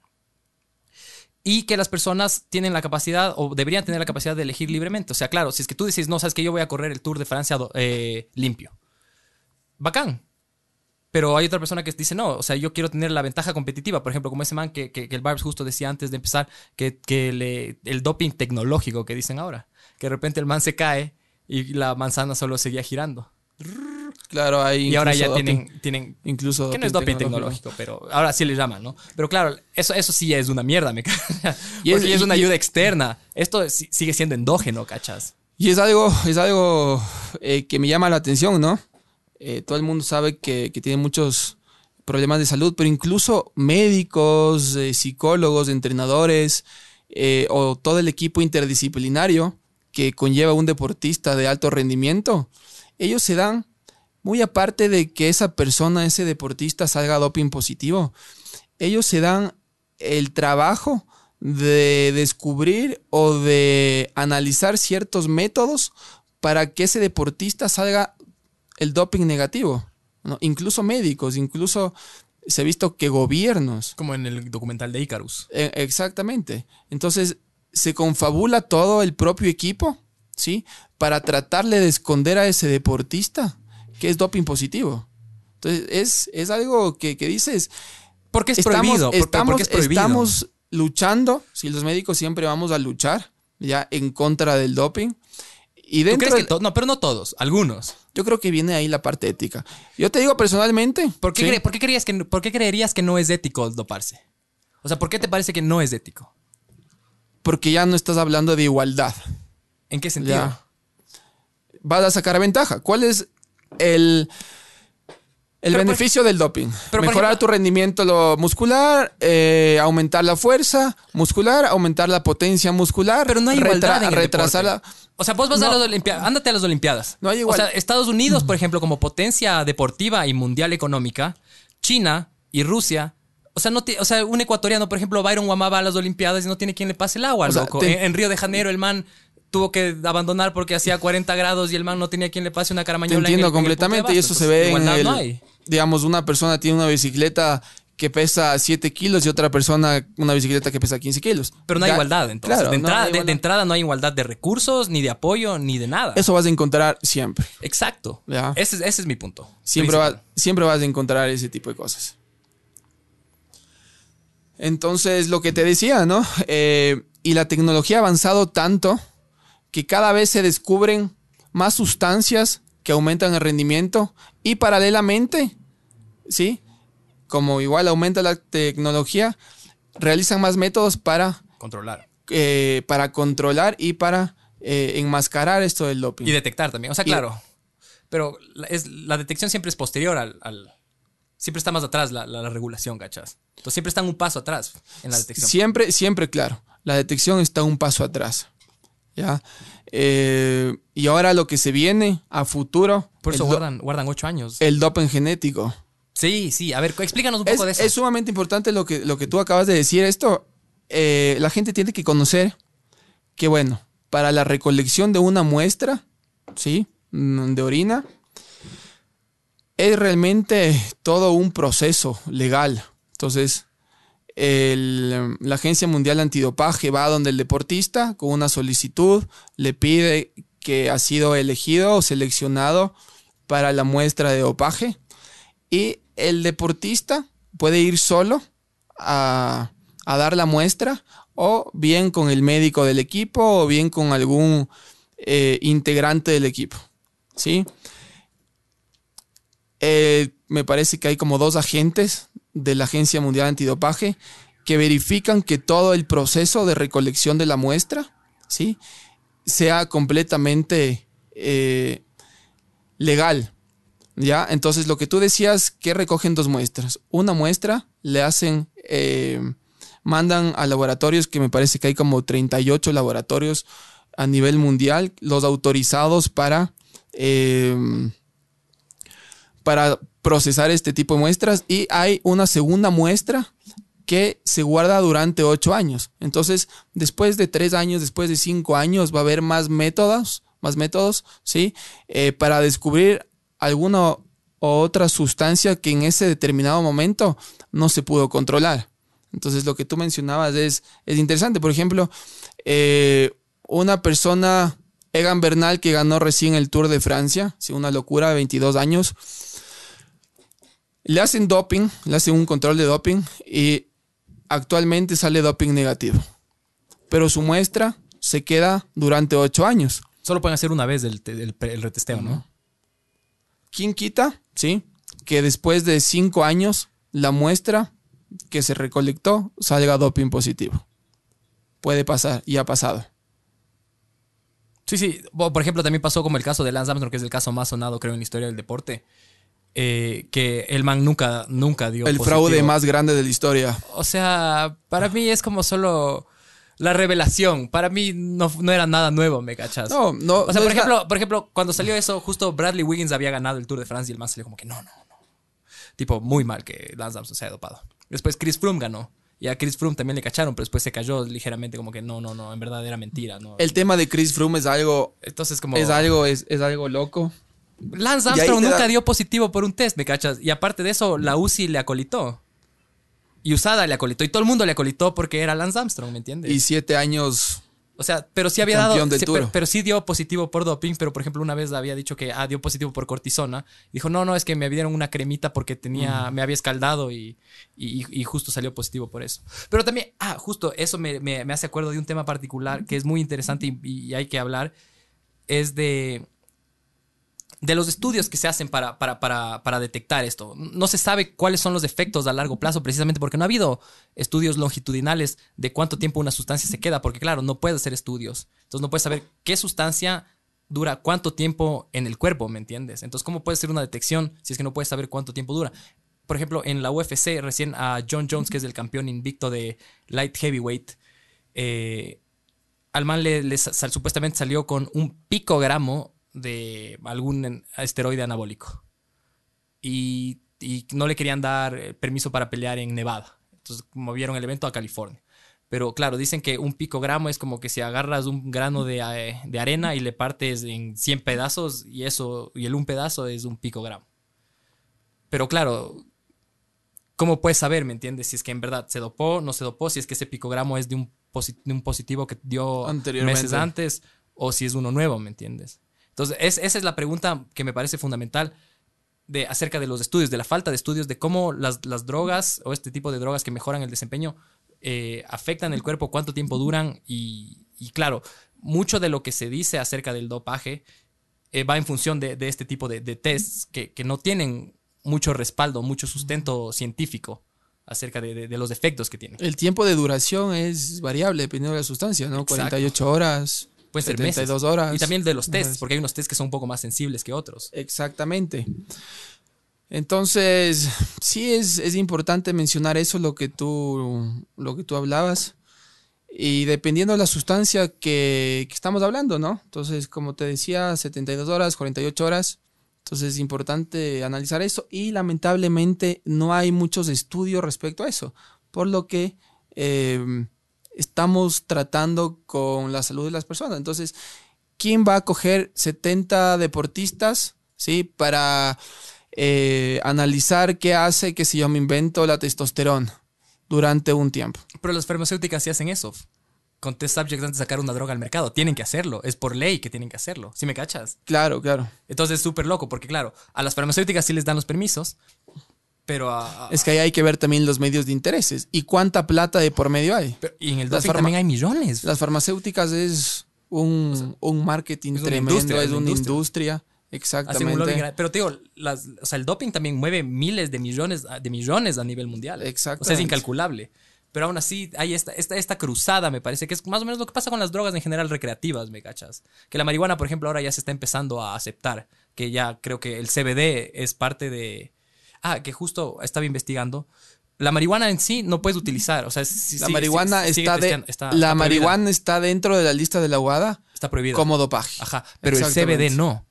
Y que las personas tienen la capacidad o deberían tener la capacidad de elegir libremente. O sea, claro, si es que tú dices, no, sabes que yo voy a correr el Tour de Francia eh, limpio. Bacán. Pero hay otra persona que dice, no, o sea, yo quiero tener la ventaja competitiva. Por ejemplo, como ese man que, que- que el Barbs justo decía antes de empezar, que, que le- el doping tecnológico que dicen ahora. Que de repente el man se cae y la manzana solo seguía girando. Claro, hay Y ahora ya doping. tienen, tienen Incluso que no es doping tecnológico, pero ahora sí le llaman, ¿no? Pero claro, eso, eso sí es una mierda, me. Y es- es una y- ayuda externa. Esto sigue siendo endógeno, ¿cachas? Y es algo, es algo eh, que me llama la atención, ¿no? Eh, todo el mundo sabe que, tiene muchos problemas de salud, pero incluso médicos, eh, psicólogos, entrenadores eh, o todo el equipo interdisciplinario que conlleva un deportista de alto rendimiento, ellos se dan, muy aparte de que esa persona, ese deportista salga doping positivo, ellos se dan el trabajo de descubrir o de analizar ciertos métodos para que ese deportista salga el doping negativo. ¿no? Incluso médicos, incluso se ha visto que gobiernos. Como en el documental de Icarus. Eh, exactamente. Entonces se confabula todo el propio equipo, ¿sí? Para tratarle de esconder a ese deportista que es doping positivo. Entonces es, es algo que, que dices, Porque es estamos, prohibido. por- estamos, porque es prohibido. estamos luchando, si los médicos siempre vamos a luchar ya en contra del doping. Y ¿Tú dentro que No, pero no todos, algunos. yo creo que viene ahí la parte ética. Yo te digo personalmente, ¿Por qué, ¿sí? cre- por qué creías que, no- ¿Por qué creerías que no es ético doparse? O sea, ¿por qué te parece que no es ético? porque ya no estás hablando de igualdad. ¿En qué sentido? Ya. Vas a sacar ventaja. ¿Cuál es el, el Pero por- beneficio del doping? pero Mejorar ejemplo- tu rendimiento lo muscular, eh, aumentar la fuerza muscular, aumentar la potencia muscular. Pero no hay retra- igualdad en el retrasar deporte. la- O sea, vos vas a las Olimpiadas, ándate a las Olimpiadas. No hay O igual- sea, Estados Unidos, por ejemplo, como potencia deportiva y mundial económica, China y Rusia. O sea, no te- o sea, un ecuatoriano, por ejemplo, Byron Guamá a las Olimpiadas y no tiene quien le pase el agua, O sea, loco. te- En, en Río de Janeiro el man tuvo que abandonar porque hacía 40 grados y el man no tenía quien le pase una Te caramañola. el- entiendo en el completamente y eso se ve en igualdad el, no. Digamos, una persona tiene una bicicleta que pesa 7 kilos y otra persona una bicicleta que pesa 15 kilos. Pero no hay igualdad, entonces. Claro, de, no entrada, hay de- de, igualdad. entrada no hay igualdad de recursos, ni de apoyo, ni de nada. Eso vas a encontrar siempre. Exacto. Ya. Ese, es- ese es mi punto. Siempre, va- siempre vas a encontrar ese tipo de cosas. Entonces, lo que te decía, ¿no? Eh, y la tecnología ha avanzado tanto que cada vez se descubren más sustancias que aumentan el rendimiento y paralelamente, ¿sí? Como igual aumenta la tecnología, realizan más métodos para, Controlar. eh, para controlar y para eh, enmascarar esto del doping. Y detectar también. O sea, Y- claro. Pero la, es, la detección siempre es posterior al, al- Siempre está más atrás la, la- la regulación, ¿cachas? Entonces siempre están un paso atrás en la detección. Siempre, siempre, claro. La detección está un paso atrás. ¿Ya? Eh, y ahora lo que se viene a futuro. Por eso guardan, guardan ocho años. el doping genético. sí, sí. A ver, explícanos un Es, poco de eso. es sumamente importante lo que, lo que tú acabas de decir. Esto, eh, la gente tiene que conocer que, bueno, para la recolección de una muestra, ¿sí? Mm, De orina, es realmente todo un proceso legal. Entonces, el- la Agencia Mundial Antidopaje va donde el deportista con una solicitud, le pide que ha sido elegido o seleccionado para la muestra de dopaje y el deportista puede ir solo a, a dar la muestra o bien con el médico del equipo o bien con algún eh, integrante del equipo. ¿Sí? eh, me parece que hay como dos agentes de la Agencia Mundial Antidopaje que verifican que todo el proceso de recolección de la muestra, ¿sí? Sea completamente eh, legal. ¿Ya? Entonces, lo que tú decías, que recogen dos muestras. Una muestra le hacen, eh, mandan a laboratorios, que me parece que hay como 38 laboratorios a nivel mundial, los autorizados para, eh, para procesar este tipo de muestras. Y hay una segunda muestra que se guarda durante ocho años. Entonces, después de tres años, después de cinco años, va a haber más métodos, más métodos, ¿sí? Eh, para descubrir alguna o otra sustancia que en ese determinado momento no se pudo controlar. Entonces, lo que tú mencionabas es, es interesante. Por ejemplo, eh, una persona, Egan Bernal, que ganó recién el Tour de Francia, ¿sí? una locura, 22 años, le hacen doping, le hacen un control de doping y actualmente sale doping negativo. Pero su muestra se queda durante ocho años. Solo pueden hacer una vez el, el- el retesteo, ¿no? ¿Quién quita? Sí. Que después de cinco años la muestra que se recolectó salga doping positivo. Puede pasar y ha pasado. Sí, sí. Por ejemplo, también pasó como el caso de Lance Armstrong, que es el caso más sonado, creo, en la historia del deporte. eh, que el man nunca, nunca dio. El positivo. fraude más grande de la historia. O sea, para mí es como solo la revelación. Para mí no, no era nada nuevo, ¿me cachas? No, no. O sea, no por ejemplo, por ejemplo, cuando salió eso, justo Bradley Wiggins había ganado el Tour de Francia y el man salió como que no, no, no. Tipo, muy mal que Lance Armstrong se haya dopado. Después Chris Froome ganó. Y a Chris Froome también le cacharon, pero después se cayó ligeramente como que no, no, no, en verdad era mentira, ¿no? El tema de Chris Froome es algo, Entonces como... es algo, es, es algo loco. Lance Armstrong nunca da- dio positivo por un test, ¿me cachas? Y aparte de eso, la UCI le acolitó. Y USADA le acolitó. Y todo el mundo le acolitó porque era Lance Armstrong, ¿me entiendes? Y siete años. O sea, pero sí había dado. sí, pero, pero sí dio positivo por doping, pero por ejemplo, una vez había dicho que ah, dio positivo por cortisona. Dijo, no, no, es que me dieron una cremita porque tenía, me había escaldado y, y, y justo salió positivo por eso. Pero también, ah, justo eso me, me- me hace acuerdo de un tema particular que es muy interesante y, y hay que hablar. Es de. De los estudios que se hacen para, para, para, para detectar esto. No se sabe cuáles son los efectos a largo plazo, precisamente porque no ha habido estudios longitudinales de cuánto tiempo una sustancia se queda, porque claro, no puedes hacer estudios. Entonces no puedes saber qué sustancia dura cuánto tiempo en el cuerpo, ¿me entiendes? Entonces, ¿cómo puede ser una detección si es que no puedes saber cuánto tiempo dura? Por ejemplo, en la UFC, recién a John Jones, que es el campeón invicto de light heavyweight, eh, al man le, supuestamente salió con un picogramo de algún esteroide anabólico. Y, y no le querían dar eh, permiso para pelear en Nevada. Entonces movieron el evento a California. Pero claro, dicen que un picogramo es como que si agarras un grano de, eh, de arena y le partes en 100 pedazos y eso, y el un pedazo es un picogramo. Pero claro, ¿cómo puedes saber, me entiendes? Si es que en verdad se dopó, no se dopó, si es que ese picogramo es de un, posi- de un positivo que dio meses antes o si es uno nuevo, ¿me entiendes? Entonces, es- esa es la pregunta que me parece fundamental de, acerca de los estudios, de la falta de estudios, de cómo las, las drogas o este tipo de drogas que mejoran el desempeño eh, afectan el cuerpo, cuánto tiempo duran y, y claro, mucho de lo que se dice acerca del dopaje eh, va en función de, de este tipo de, de tests que, que no tienen mucho respaldo, mucho sustento científico acerca de, de- de los efectos que tienen. El tiempo de duración es variable dependiendo de la sustancia, ¿no? Exacto. 48 horas, Pueden ser meses. 72 horas. Y también de los tests, porque hay unos tests que son un poco más sensibles que otros. Exactamente. Entonces, sí es, es importante mencionar eso, lo que tú, lo que tú hablabas. Y dependiendo de la sustancia que, que estamos hablando, ¿no? Entonces, como te decía, 72 horas, 48 horas. Entonces es importante analizar eso. Y lamentablemente no hay muchos estudios respecto a eso. Por lo que eh, estamos tratando con la salud de las personas. Entonces, ¿quién va a coger 70 deportistas, sí, para eh, analizar qué hace que si yo me invento la testosterona durante un tiempo? Pero las farmacéuticas sí hacen eso. Con test subjects antes de sacar una droga al mercado. Tienen que hacerlo. Es por ley que tienen que hacerlo. ¿Sí me cachas? Claro, claro. Entonces es súper loco porque, claro, a las farmacéuticas sí les dan los permisos, pero a... a- Es que ahí hay que ver también los medios de intereses y cuánta plata de por medio hay. pero- y en el doping también hay millones. Las farmacéuticas es un, un marketing es una tremendo, industria, es una una industria. industria. Exactamente. Pero te digo, las, o sea, el doping también mueve miles de millones, de millones a nivel mundial. O sea, es incalculable. Pero aún así hay esta, esta, esta cruzada, me parece, que es más o menos lo que pasa con las drogas en general recreativas, ¿me cachas? Que la marihuana, por ejemplo, ahora ya se está empezando a aceptar, que ya creo que el CBD es parte de... Ah, que justo estaba investigando. La marihuana en sí no puedes utilizar, o sea, sí- La marihuana sigue está, de, está- la está marihuana está dentro de la lista de la UADA está prohibida. como dopaje. Ajá, pero el. CBD no.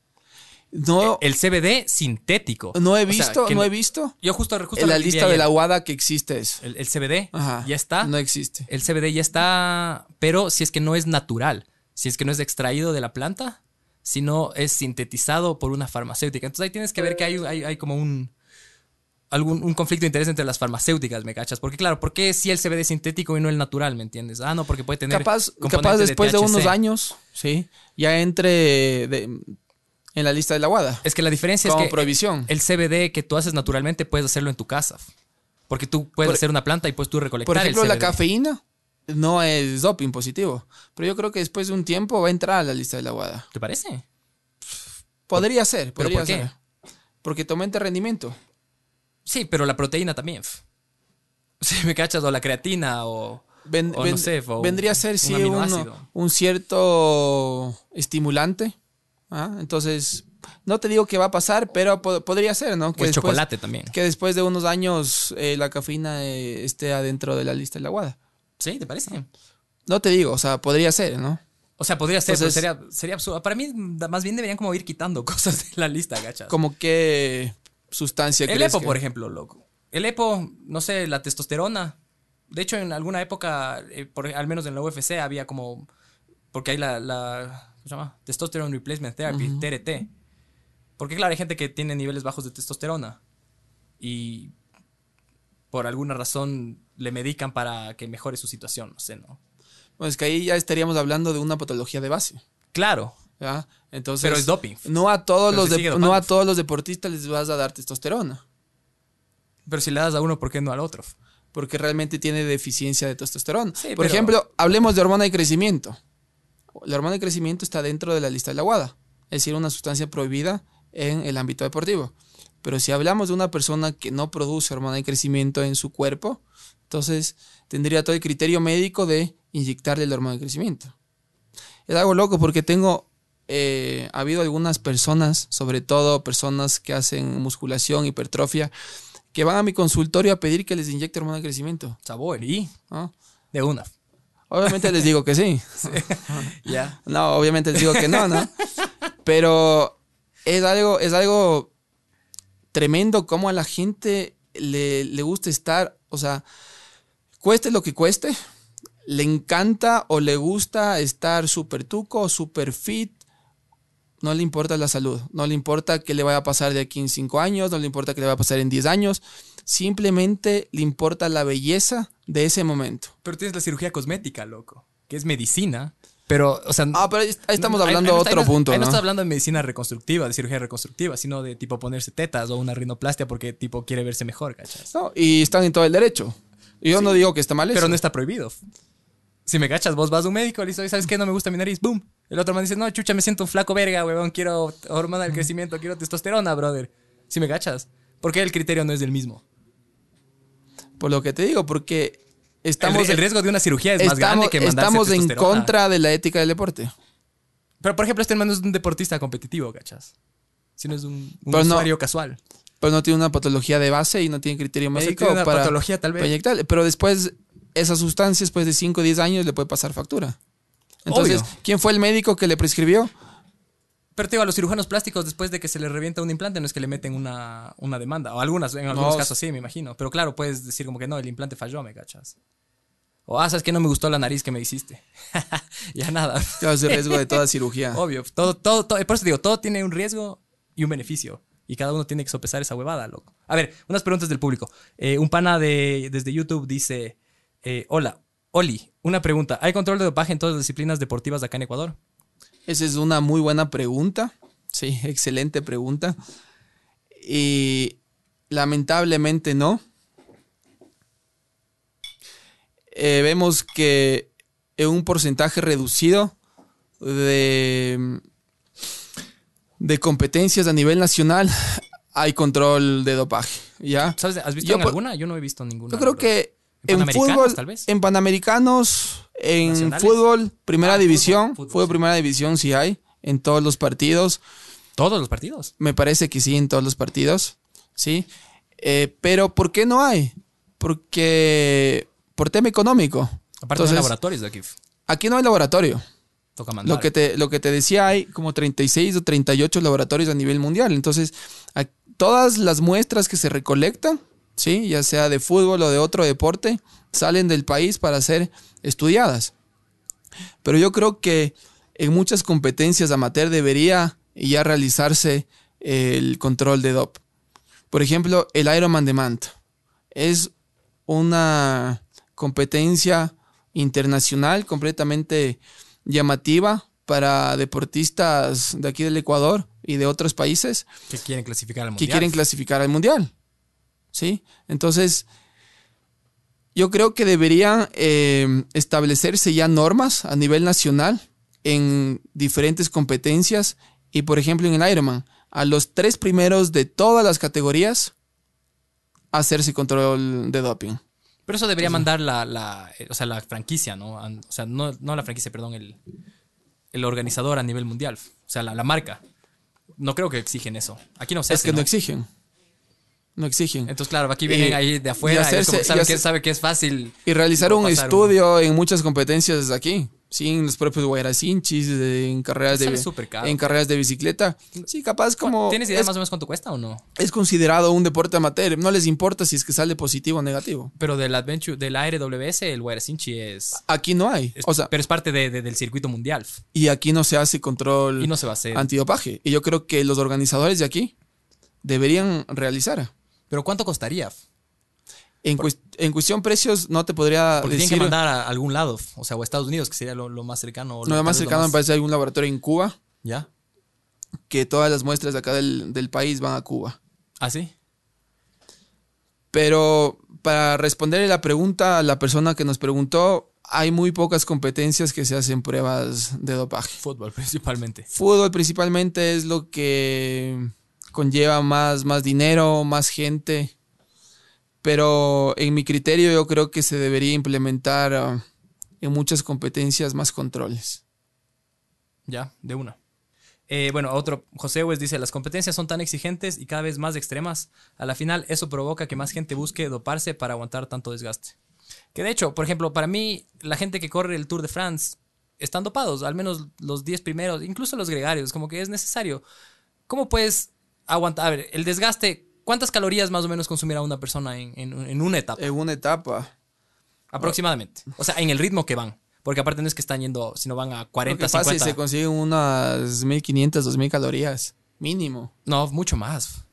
No, El CBD sintético. no he O sea, visto, no he visto Yo justo, justo en la lista de la UADA que existe eso. El, el CBD Ajá. ya está. No existe. El CBD ya está, pero si es que no es natural, si es que no es extraído de la planta, sino es sintetizado por una farmacéutica. Entonces ahí tienes que ver que hay, hay, hay como un, algún, un conflicto de interés entre las farmacéuticas, ¿me cachas? Porque claro, ¿por qué si el CBD es sintético y no el natural, ¿me entiendes? Ah, no, porque puede tener... Capaz, capaz después de, unos años, sí, ya entre de- en la lista de la UADA. Es que la diferencia es que prohibición. el CBD que tú haces naturalmente puedes hacerlo en tu casa. Porque tú puedes Por- hacer una planta y puedes tú recolectar Por ejemplo, el la cafeína no es doping positivo, pero yo creo que después de un tiempo va a entrar a la lista de la UADA. ¿Te parece? Podría ser, ¿Pero podría por qué? ser. Porque te aumenta rendimiento. Sí, pero la proteína también. Si me cachas, o la creatina, o, Ven- o ven- no sé, o vendría a ser, un sí, un, cierto estimulante. ¿ah? Entonces, no te digo que va a pasar, pero po- podría ser, ¿no? O Que el después, chocolate también. que después de unos años eh, la cafeína eh, esté adentro de la lista de la UADA. Sí, ¿te parece? No te digo, o sea, podría ser, ¿no? O sea, podría ser, Entonces- pero sería, sería absurdo. Para mí, más bien deberían como ir quitando cosas de la lista, gachas. Como qué sustancia El EPO, que- por ejemplo, loco. El EPO, no sé, la testosterona. De hecho, en alguna época, eh, por- al menos en la UFC, había como. Porque hay la. la ¿Cómo se llama? Testosterone Replacement Therapy, TRT. Porque, claro, hay gente que tiene niveles bajos de testosterona. Y. Por alguna razón le medican para que mejore su situación, no sé, ¿no? Pues que ahí ya estaríamos hablando de una patología de base. Claro, ¿ya? Entonces, Pero es doping. No a todos Pero los no a todos los deportistas les vas a dar testosterona, pero si le das a uno, ¿por qué no al otro? porque realmente tiene deficiencia de testosterona. Sí, Por pero- ejemplo, hablemos de hormona de crecimiento. La hormona de crecimiento está dentro de la lista de la WADA, es decir, una sustancia prohibida en el ámbito deportivo. Pero si hablamos de una persona que no produce hormona de crecimiento en su cuerpo, entonces tendría todo el criterio médico de inyectarle la hormona de crecimiento. Es algo loco porque tengo, eh, ha habido algunas personas, sobre todo personas que hacen musculación, hipertrofia, que van a mi consultorio a pedir que les inyecte hormona de crecimiento. Sabor, y ¿no? de una. Obviamente les digo que sí. Ya. No, obviamente les digo que no, ¿no? Pero es algo, es algo tremendo como a la gente le, le gusta estar, o sea, cueste lo que cueste, le encanta o le gusta estar súper tuco, súper fit, no le importa la salud, no le importa qué le vaya a pasar de aquí en 5 años, no le importa qué le vaya a pasar en 10 años, simplemente le importa la belleza de ese momento. Pero tienes la cirugía cosmética, loco, que es medicina. Pero, o sea. Ah, pero ahí estamos hablando de ahí otro punto, Ahí no ¿no? estás hablando de medicina reconstructiva, de cirugía reconstructiva, sino de tipo ponerse tetas o una rinoplastia porque tipo quiere verse mejor, ¿cachas? No, y están en todo el derecho. Yo no digo que está mal eso. Pero no está prohibido. Si me cachas, vos vas a un médico, listo, y sabes qué, no me gusta mi nariz, boom. El otro man dice, no, chucha, me siento un flaco verga, huevón, quiero hormona del crecimiento, quiero testosterona, brother. Si me cachas. ¿Por qué el criterio no es el mismo? Por lo que te digo, porque estamos, el, el riesgo de una cirugía es más grande que mandarse estamos en contra de la ética del deporte. Pero, por ejemplo, este hermano es un deportista competitivo, ¿cachas? Si no es un, un no- usuario casual. Pero no tiene una patología de base y no tiene criterio sea, médico tiene una para, patología, tal vez. para. Pero después, esas sustancias, después de 5 o 10 años, le puede pasar factura. Entonces, Obvio. ¿quién fue el médico que le prescribió? Pero te digo, a los cirujanos plásticos, después de que se les revienta un implante, no es que le meten una, una demanda. O algunas, en algunos No. casos sí, me imagino. Pero claro, puedes decir como que no, el implante falló, me cachas. O, ah, sabes que no me gustó la nariz que me hiciste. ya nada. Claro, es el riesgo de toda cirugía. Obvio. Todo, todo, todo, por eso te digo, todo tiene un riesgo y un beneficio. Y cada uno tiene que sopesar esa huevada, loco. A ver, unas preguntas del público. Eh, un pana de, desde YouTube dice: eh, Hola, Oli, una pregunta. ¿Hay control de dopaje en todas las disciplinas deportivas de acá en Ecuador? Esa es una muy buena pregunta. Sí, excelente pregunta. Y lamentablemente no. Eh, vemos que en un porcentaje reducido de, de competencias a nivel nacional hay control de dopaje, ¿ya? ¿Sabes? ¿Has visto Yo en por- alguna? Yo no he visto ninguna. Yo creo que ¿En fútbol, tal vez? en Panamericanos, en ¿Nacionales? fútbol, primera Ah, división, fútbol, fútbol, fútbol, sí. primera división sí hay, en todos los partidos. Todos los partidos. Me parece que sí, en todos los partidos, sí. Eh, pero ¿por qué no hay? Porque por tema económico. Aparte de Entonces, laboratorios de aquí. aquí no hay laboratorio. Toca mandar. Lo que, te, lo que te decía, hay como 36 o 38 laboratorios a nivel mundial. Entonces, todas las muestras que se recolectan, ¿sí? ya sea de fútbol o de otro deporte, salen del país para ser estudiadas. Pero yo creo que en muchas competencias amateur debería ya realizarse el control de DOP. Por ejemplo, el Ironman de Manta. Es una competencia internacional completamente llamativa para deportistas de aquí del Ecuador y de otros países que quieren clasificar al que mundial. quieren clasificar al mundial. ¿Sí? Entonces, yo creo que deberían eh, establecerse ya normas a nivel nacional en diferentes competencias y, por ejemplo, en el Ironman, a los tres primeros de todas las categorías, hacerse control de doping. Pero eso debería mandar la, la, eh, o sea, la franquicia, ¿no? O sea, no, no la franquicia, perdón, el, el organizador a nivel mundial. O sea, la, la marca. No creo que exigen eso. Aquí no se Es hace, que no ¿no? exigen. No exigen. Entonces, claro, aquí vienen Y- ahí de afuera y y, es como hacerse- y que, hacer- sabe que es fácil. Y realizar un estudio en muchas competencias desde aquí. Sí, en los propios Guayaracinchis, en carreras de en carreras de bicicleta. Sí, capaz como ¿Tienes idea es, más o menos cuánto cuesta o no? es considerado un deporte amateur. No les importa si es que sale positivo o negativo. Pero del Adventure, del ARWS, el Guaracinchi es, Aquí no hay. es- O sea, pero es parte de- de- del circuito mundial. y aquí no se hace control Y no se va a hacer. antidopaje. Y yo creo que los organizadores de aquí deberían realizar. Pero ¿cuánto costaría? En, en cuestión precios no te podría Porque decir. tienen que mandar a algún lado. O sea, o a Estados Unidos, que sería lo, lo más cercano. o Nada tal más lo cercano me parece hay un laboratorio en Cuba ¿Ya? que todas las muestras de acá del, del país van a Cuba. ¿Ah, sí? Pero para responderle la pregunta a la persona que nos preguntó, hay muy pocas competencias que se hacen pruebas de dopaje. Fútbol principalmente. Fútbol principalmente es lo que conlleva más, más dinero, más gente. Pero en mi criterio yo creo que se debería implementar ah, en muchas competencias más controles. Ya, de una. Eh, bueno, otro, José Wes dice, las competencias son tan exigentes y cada vez más extremas. A la final, eso provoca que más gente busque doparse para aguantar tanto desgaste. Que de hecho, por ejemplo, para mí, la gente que corre el Tour de France están dopados, al menos los 10 primeros, incluso los gregarios, como que es necesario. ¿Cómo puedes aguantar? A ver, el desgaste, ¿cuántas calorías más o menos consumirá una persona en, en- en una etapa? En una etapa. Aproximadamente. O sea, en el ritmo que van. Porque aparte no es que están yendo, sino van a Lo 40, que pasa es 50. que se consiguen unas 1500, 2000 calorías. Mínimo. No, mucho más.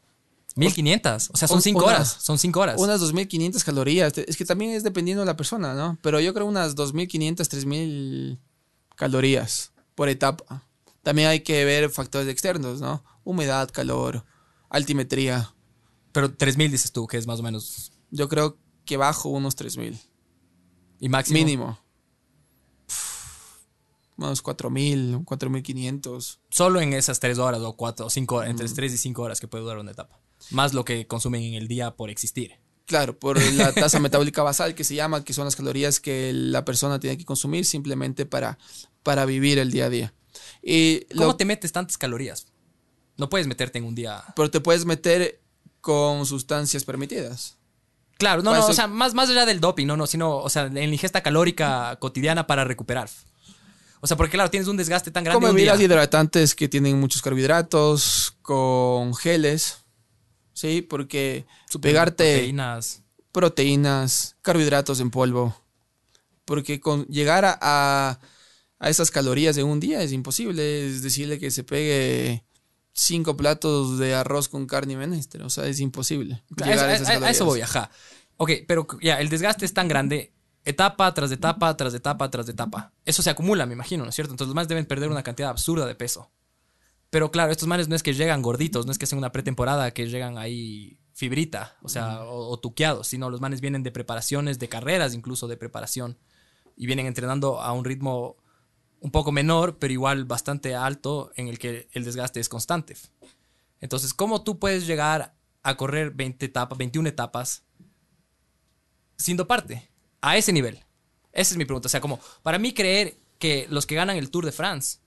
1500. O sea, son Un- 5 una- horas. Son 5 horas. Unas 2500 calorías. Es que también es dependiendo de la persona, ¿no? Pero yo creo unas 2500, 3000 calorías por etapa. También hay que ver factores externos, ¿no? Humedad, calor, altimetría. Pero 3000 dices tú, que es más o menos. Yo creo que bajo unos 3000. Y máximo. Mínimo. Unos 4000, 4500. Solo en esas 3 horas o 4 o 5 horas. Entre 3 y 5 horas que puede durar una etapa. Más lo que consumen en el día por existir. Claro, por la tasa metabólica basal que se llama, que son las calorías que la persona tiene que consumir simplemente para, para vivir el día a día. Y ¿Cómo lo- te metes tantas calorías? No puedes meterte en un día. pero te puedes meter con sustancias permitidas. Claro, no, no, o sea, más, más allá del doping, no, no, sino, o sea, en la ingesta calórica cotidiana para recuperar. O sea, porque claro, tienes un desgaste tan grande. Como bebidas hidratantes que tienen muchos carbohidratos, con geles, ¿sí? Porque pegarte Proteínas. proteínas, carbohidratos en polvo. Porque con llegar a, a, a esas calorías en un día es imposible. Es decirle que se pegue cinco platos de arroz con carne y menestra. O sea, es imposible. A llegar eso, esas a- a eso voy, ajá. Ok, pero ya, el desgaste es tan grande, etapa tras etapa, tras etapa, tras etapa. Eso se acumula, me imagino, ¿no es cierto? Entonces los manes deben perder una cantidad absurda de peso. Pero claro, estos manes no es que llegan gorditos, no es que hacen una pretemporada que llegan ahí fibrita, o sea, o, o tuqueados, sino los manes vienen de preparaciones, de carreras incluso de preparación, y vienen entrenando a un ritmo un poco menor, pero igual bastante alto, en el que el desgaste es constante. Entonces, ¿cómo tú puedes llegar a correr 20 etapas, 21 etapas sin doparte? A ese nivel. Esa es mi pregunta. O sea, como para mí creer que los que ganan el Tour de France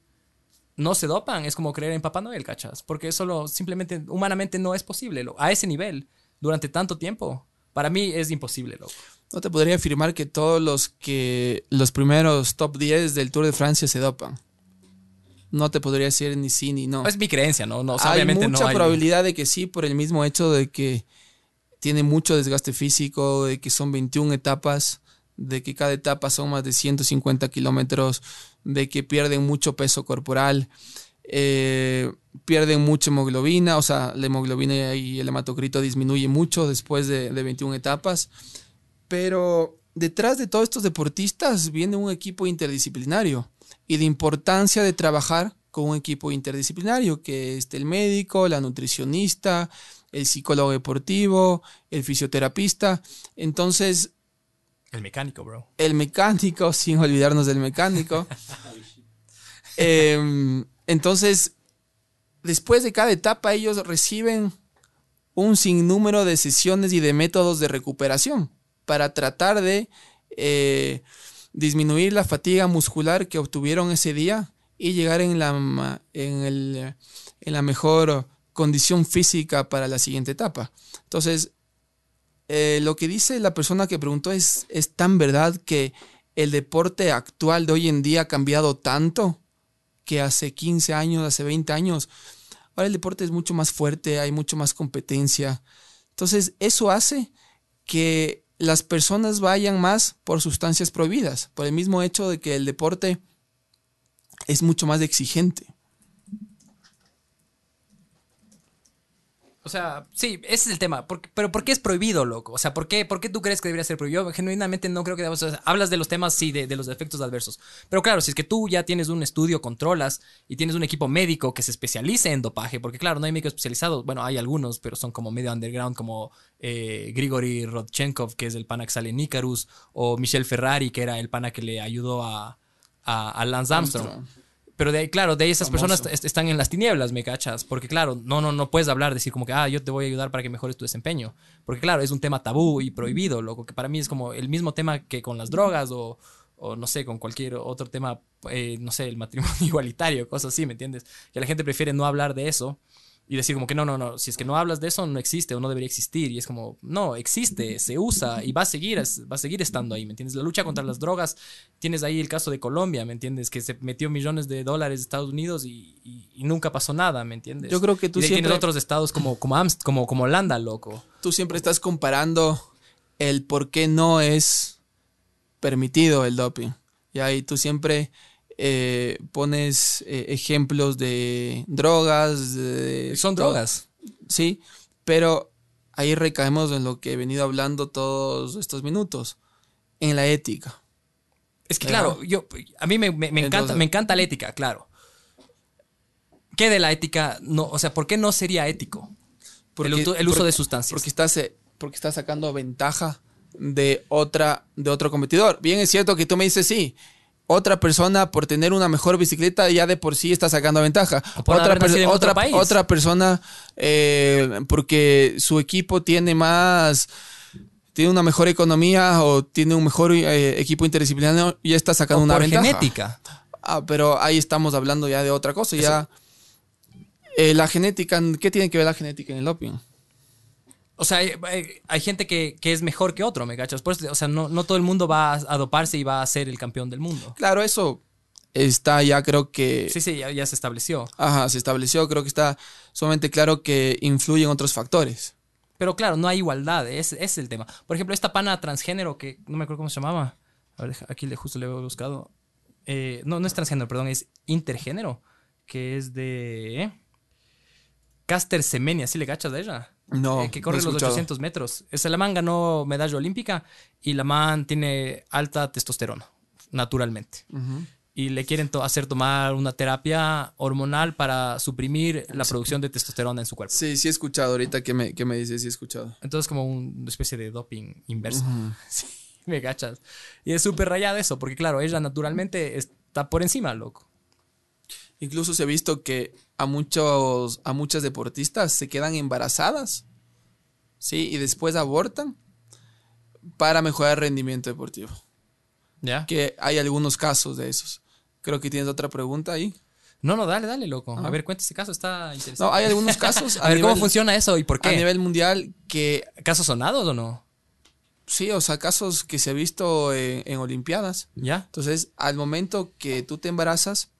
no se dopan es como creer en Papá Noel, ¿cachas? Porque eso lo, simplemente, humanamente no es posible. lo- a ese nivel, durante tanto tiempo, para mí es imposible, loco. No te podría afirmar que todos los que los primeros top 10 del Tour de Francia se dopan. No te podría decir ni sí ni no. Es mi creencia, ¿no? no o sea, hay obviamente mucha no hay- probabilidad de que sí por el mismo hecho de que tiene mucho desgaste físico, de que son 21 etapas, de que cada etapa son más de 150 kilómetros, de que pierden mucho peso corporal, eh, pierden mucha hemoglobina, o sea, la hemoglobina y el hematocrito disminuye mucho después de, de 21 etapas. Pero detrás de todos estos deportistas viene un equipo interdisciplinario y la importancia de trabajar con un equipo interdisciplinario, que es el médico, la nutricionista, el psicólogo deportivo, el fisioterapista. Entonces, El mecánico, bro. el mecánico, sin olvidarnos del mecánico. Em, entonces, después de cada etapa, ellos reciben un sinnúmero de sesiones y de métodos de recuperación para tratar de eh, disminuir la fatiga muscular que obtuvieron ese día y llegar en la, en el- en la mejor condición física para la siguiente etapa. Entonces, eh, lo que dice la persona que preguntó es, es tan verdad que el deporte actual de hoy en día ha cambiado tanto que hace 15 años, hace 20 años. Ahora el deporte es mucho más fuerte, hay mucho más competencia. Entonces, eso hace que las personas vayan más por sustancias prohibidas, por el mismo hecho de que el deporte es mucho más exigente. O sea, sí, ese es el tema. ¿Por qué- pero ¿por qué es prohibido, loco? O sea, ¿por qué, ¿por qué tú crees que debería ser prohibido? Yo genuinamente no creo que... Sea, hablas de los temas, sí, de, los efectos adversos. Pero claro, si es que tú ya tienes un estudio, controlas y tienes un equipo médico que se especialice en dopaje, porque claro, no hay médicos especializados. Bueno, hay algunos, pero son como medio underground, como eh, Grigory Rodchenkov, que es el pana que sale en Icarus, o Michel Ferrari, que era el pana que le ayudó a, Lance. Armstrong. Pero de ahí, claro, de ahí esas Famoso. personas est- están en las tinieblas, ¿me cachas? Porque claro, no, no, no puedes hablar, decir como que, ah, yo te voy a ayudar para que mejores tu desempeño. Porque claro, es un tema tabú y prohibido, loco, que para mí es como el mismo tema que con las drogas o, o no sé, con cualquier otro tema, eh, no sé, el matrimonio igualitario, cosas así, ¿me entiendes? Que la gente prefiere no hablar de eso y decir como que no, no, no, si es que no hablas de eso, no existe o no debería existir. Y es como, no, existe, se usa y va a seguir, va a seguir estando ahí, ¿me entiendes? La lucha contra las drogas, tienes ahí el caso de Colombia, ¿me entiendes? Que se metió millones de dólares de Estados Unidos y, y- y nunca pasó nada, ¿me entiendes? Yo creo que tú y siempre- tienes otros estados como, como, Amst- como, como Holanda, loco. Tú siempre estás comparando el por qué no es permitido el doping. Y ahí tú siempre eh, pones eh, ejemplos de drogas. de- Son drogas. Sí, pero ahí recaemos en lo que he venido hablando todos estos minutos, en la ética. Es que claro, yo, a mí me, me- me encanta, me encanta la ética, claro. ¿Qué de la ética? No, o sea, ¿por qué no sería ético? el, uso- el uso porque- de sustancias. Porque estás, eh, porque estás sacando ventaja de otra, de otro competidor. Bien es cierto que tú me dices sí. Otra persona por tener una mejor bicicleta ya de por sí está sacando ventaja. Per- otra persona eh, porque su equipo tiene más, tiene una mejor economía o tiene un mejor eh, equipo interdisciplinario ya está sacando O una por ventaja. genética. Ah, pero ahí estamos hablando ya de otra cosa. Ya Eh, la genética, ¿qué tiene que ver la genética en el doping? O sea, hay, hay- hay gente que, que es mejor que otro, ¿me cachas? Por eso, o sea, no, no todo el mundo va a, doparse y va a ser el campeón del mundo. Claro, eso está ya creo que... Sí, sí, ya, ya se estableció. Ajá, se estableció, creo que está sumamente claro que influyen otros factores. Pero claro, no hay igualdad, ese es el tema. Por ejemplo, esta pana transgénero que no me acuerdo cómo se llamaba. A ver, aquí le, justo le he buscado. Eh, no, no es transgénero, perdón, es intergénero. Que es de. Caster Semenya, ¿sí le cachas de ella? No, Eh, que corre los escuchado. 800 metros. Esa la man ganó medalla olímpica y la man tiene alta testosterona, naturalmente. Y le quieren to- hacer tomar una terapia hormonal para suprimir la producción de testosterona en su cuerpo. Sí, sí he escuchado ahorita que me, que me dices, sí he escuchado. Entonces como un- una especie de doping inverso. Sí, me cachas. Y es súper rayado eso, porque claro, ella naturalmente es- está por encima, loco. Incluso se ha visto que a muchos, a muchas deportistas se quedan embarazadas, ¿sí? Y después abortan para mejorar el rendimiento deportivo. ¿Ya? Que hay algunos casos de esos. Creo que tienes otra pregunta ahí. No, no, dale, dale, loco. A Ajá. ver, cuenta ese caso, está interesante. No, hay algunos casos a ver, ¿cómo funciona eso y por a qué? nivel mundial que ¿Casos sonados o no? sí, o sea, casos que se ha visto en, en Olimpiadas. ¿Ya? Entonces, al momento que tú te embarazas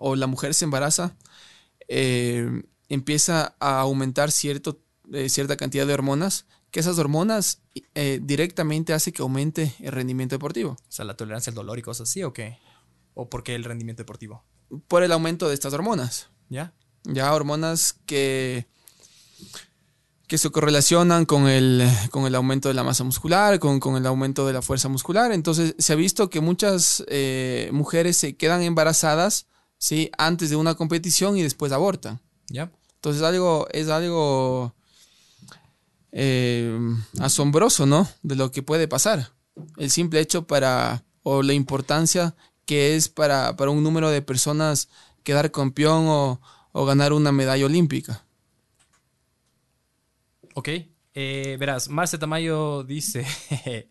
o la mujer se embaraza, eh, empieza a aumentar cierto, eh, cierta cantidad de hormonas, que esas hormonas eh, directamente hace que aumente el rendimiento deportivo. O sea, la tolerancia al dolor y cosas así, ¿o qué? ¿O por qué el rendimiento deportivo? Por el aumento de estas hormonas. ¿Ya? Ya hormonas que, que se correlacionan con el, con el aumento de la masa muscular, con, con el aumento de la fuerza muscular. Entonces se ha visto que muchas mujeres se quedan embarazadas ¿sí? antes de una competición y después abortan. ¿Ya? Entonces algo, es algo eh, asombroso, ¿no? De lo que puede pasar. El simple hecho para, o la importancia que es para, para un número de personas quedar campeón o, o ganar una medalla olímpica. Ok. Eh, verás, Marce Tamayo dice.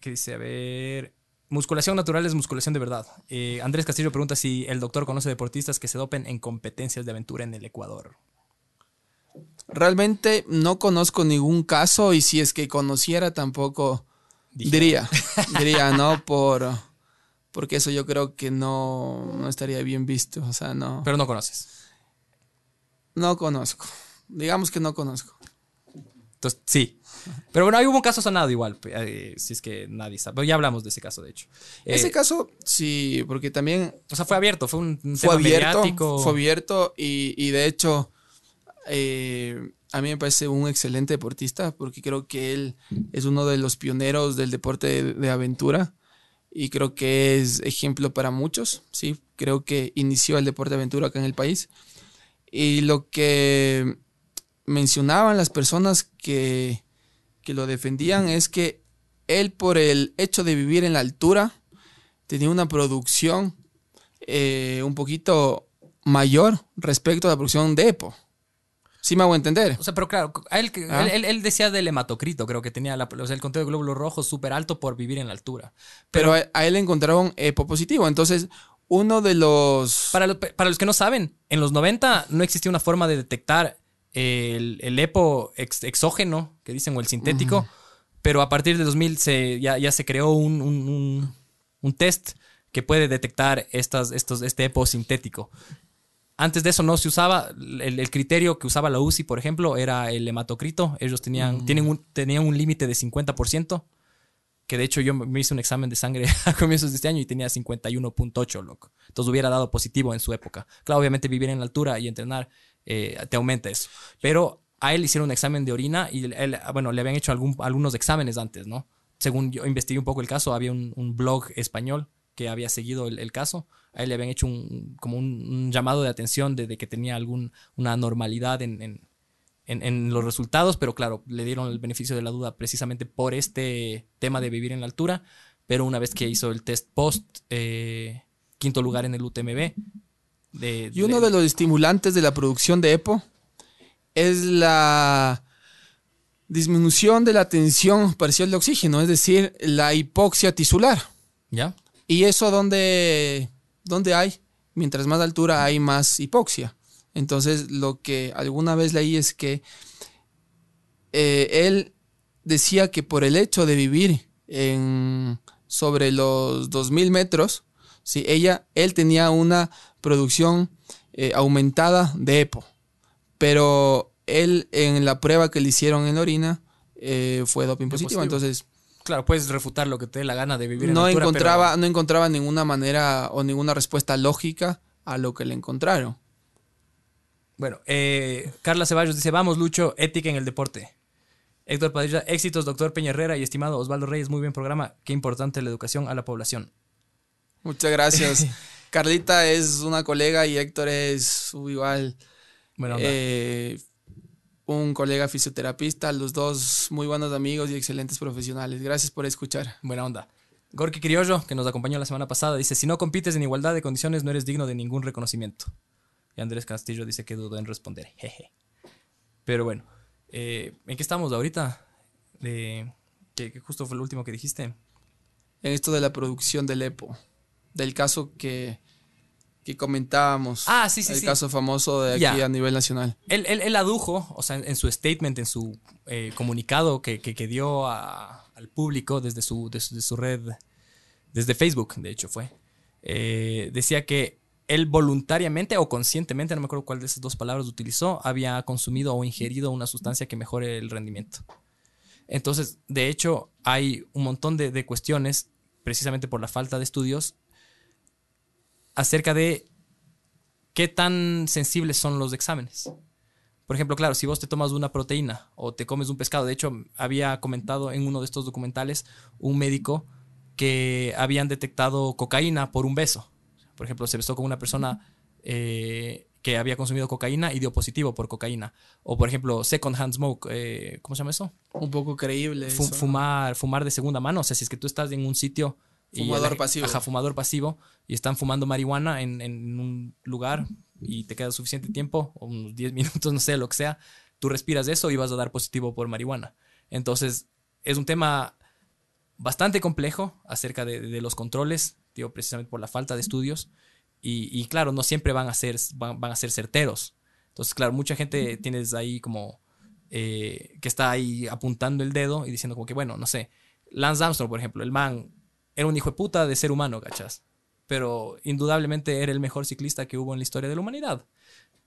¿Qué dice? A ver. Musculación natural es musculación de verdad. Eh, Andrés Castillo pregunta si el doctor conoce deportistas que se dopen en competencias de aventura en el Ecuador. Realmente no conozco ningún caso y si es que conociera tampoco diría, diría, ¿no? Por, porque eso yo creo que no, no estaría bien visto. O sea, no. Pero no conoces. No conozco. Digamos que no conozco. Entonces, sí. Pero bueno, ahí hubo un caso sonado igual, eh, si es que nadie sabe. Pero ya hablamos de ese caso, de hecho. Eh, Ese caso, sí, porque también O sea, fue abierto, fue un, un fue tema abierto. mediático. Fue abierto y, y de hecho, eh, a mí me parece un excelente deportista porque creo que él es uno de los pioneros del deporte de, de aventura y creo que es ejemplo para muchos, ¿sí? Creo que inició el deporte de aventura acá en el país. Y lo que mencionaban las personas que, que lo defendían es que él por el hecho de vivir en la altura tenía una producción eh, un poquito mayor respecto a la producción de EPO. ¿Sí me hago entender? O sea, pero claro, a él, Ah. él, él- él decía del hematocrito, creo que tenía la- o sea, el conteo de glóbulos rojos súper alto por vivir en la altura. Pero a, a él le encontraron EPO positivo. Entonces, uno de los... Para, lo- para los que no saben, en los 90 no existía una forma de detectar el, el EPO ex- exógeno, que dicen, o el sintético, pero a partir de 2000 se, ya, ya se creó un, un- un- un test que puede detectar estas, estos, este EPO sintético. Antes de eso no se usaba, el, el criterio que usaba la UCI, por ejemplo, era el hematocrito. Ellos tenían, tienen un, tenían un límite de 50%, que de hecho yo me hice un examen de sangre a comienzos de este año y tenía 51.8, loco. Entonces hubiera dado positivo en su época. Claro, obviamente vivir en la altura y entrenar eh, te aumenta eso. Pero a él hicieron un examen de orina y él, bueno, le habían hecho algún- algunos exámenes antes, ¿no? Según yo investigué un poco el caso, había un, un blog español que había seguido el, el caso. A él le habían hecho un, como un, un llamado de atención de, de que tenía algún, una anormalidad en, en, en- en los resultados, pero claro, le dieron el beneficio de la duda precisamente por este tema de vivir en la altura. Pero una vez que hizo el test post, eh, quinto lugar en el UTMB. De- Y uno de los estimulantes de la producción de EPO es la disminución de la tensión parcial de oxígeno, es decir, la hipoxia tisular. ¿Ya? ¿Y eso dónde, dónde hay? Mientras más altura hay más hipoxia. Entonces, lo que alguna vez leí es que eh, él decía que por el hecho de vivir en, sobre los 2000 metros, ¿sí? ella, él tenía una producción eh, aumentada de EPO. Pero él en la prueba que le hicieron en la orina eh, fue doping positivo. positivo. Entonces, Claro, puedes refutar lo que te dé la gana de vivir en no altura, encontraba, pero- no encontraba ninguna manera o ninguna respuesta lógica a lo que le encontraron. Bueno, eh, Carla Ceballos dice, vamos Lucho, ética en el deporte. Héctor Padilla, éxitos, doctor Peña Herrera y estimado Osvaldo Reyes, muy buen programa. Qué importante la educación a la población. Muchas gracias. Carlita es una colega y Héctor es igual Bueno, eh, un colega fisioterapista, los dos muy buenos amigos y excelentes profesionales. Gracias por escuchar. buena onda. Gorky Criollo, que nos acompañó la semana pasada, dice, si no compites en igualdad de condiciones no eres digno de ningún reconocimiento. Y Andrés Castillo dice que dudó en responder. Jeje. Pero bueno, eh, ¿en qué estamos ahorita? Que, que justo fue lo último que dijiste. En esto de la producción del EPO, del caso que, que comentábamos. Ah, sí, sí, El sí. caso famoso de aquí a nivel nacional. Él, él- él adujo, o sea, en, en su statement, en su eh, comunicado que, que- que dio a- al público desde su, desde su red, desde Facebook, de hecho fue, eh, decía que él voluntariamente o conscientemente, no me acuerdo cuál de esas dos palabras utilizó, había consumido o ingerido una sustancia que mejore el rendimiento. Entonces, de hecho, hay un montón de, de cuestiones, precisamente por la falta de estudios, acerca de qué tan sensibles son los exámenes. Por ejemplo, claro, si vos te tomas una proteína o te comes un pescado, de hecho, había comentado en uno de estos documentales un médico que habían detectado cocaína por un beso. Por ejemplo, se besó con una persona eh, que había consumido cocaína y dio positivo por cocaína. O, por ejemplo, second hand smoke, eh, ¿cómo se llama eso? Un poco creíble. Eso. fumar, fumar de segunda mano. O sea, si es que tú estás en un sitio. Y Fumador la- pasivo. Ajá, fumador pasivo. Y están fumando marihuana en, en un lugar y te queda suficiente tiempo, unos 10 minutos, no sé, lo que sea. Tú respiras eso y vas a dar positivo por marihuana. Entonces, es un tema bastante complejo acerca de, de los controles, digo, precisamente por la falta de estudios. Y, y claro, no siempre van a ser, van, van a ser certeros. Entonces, claro, mucha gente tienes ahí como eh, que está ahí apuntando el dedo y diciendo como que, bueno, no sé, Lance Armstrong, por ejemplo, el man era un hijo de puta de ser humano, ¿cachas? Pero indudablemente era el mejor ciclista que hubo en la historia de la humanidad.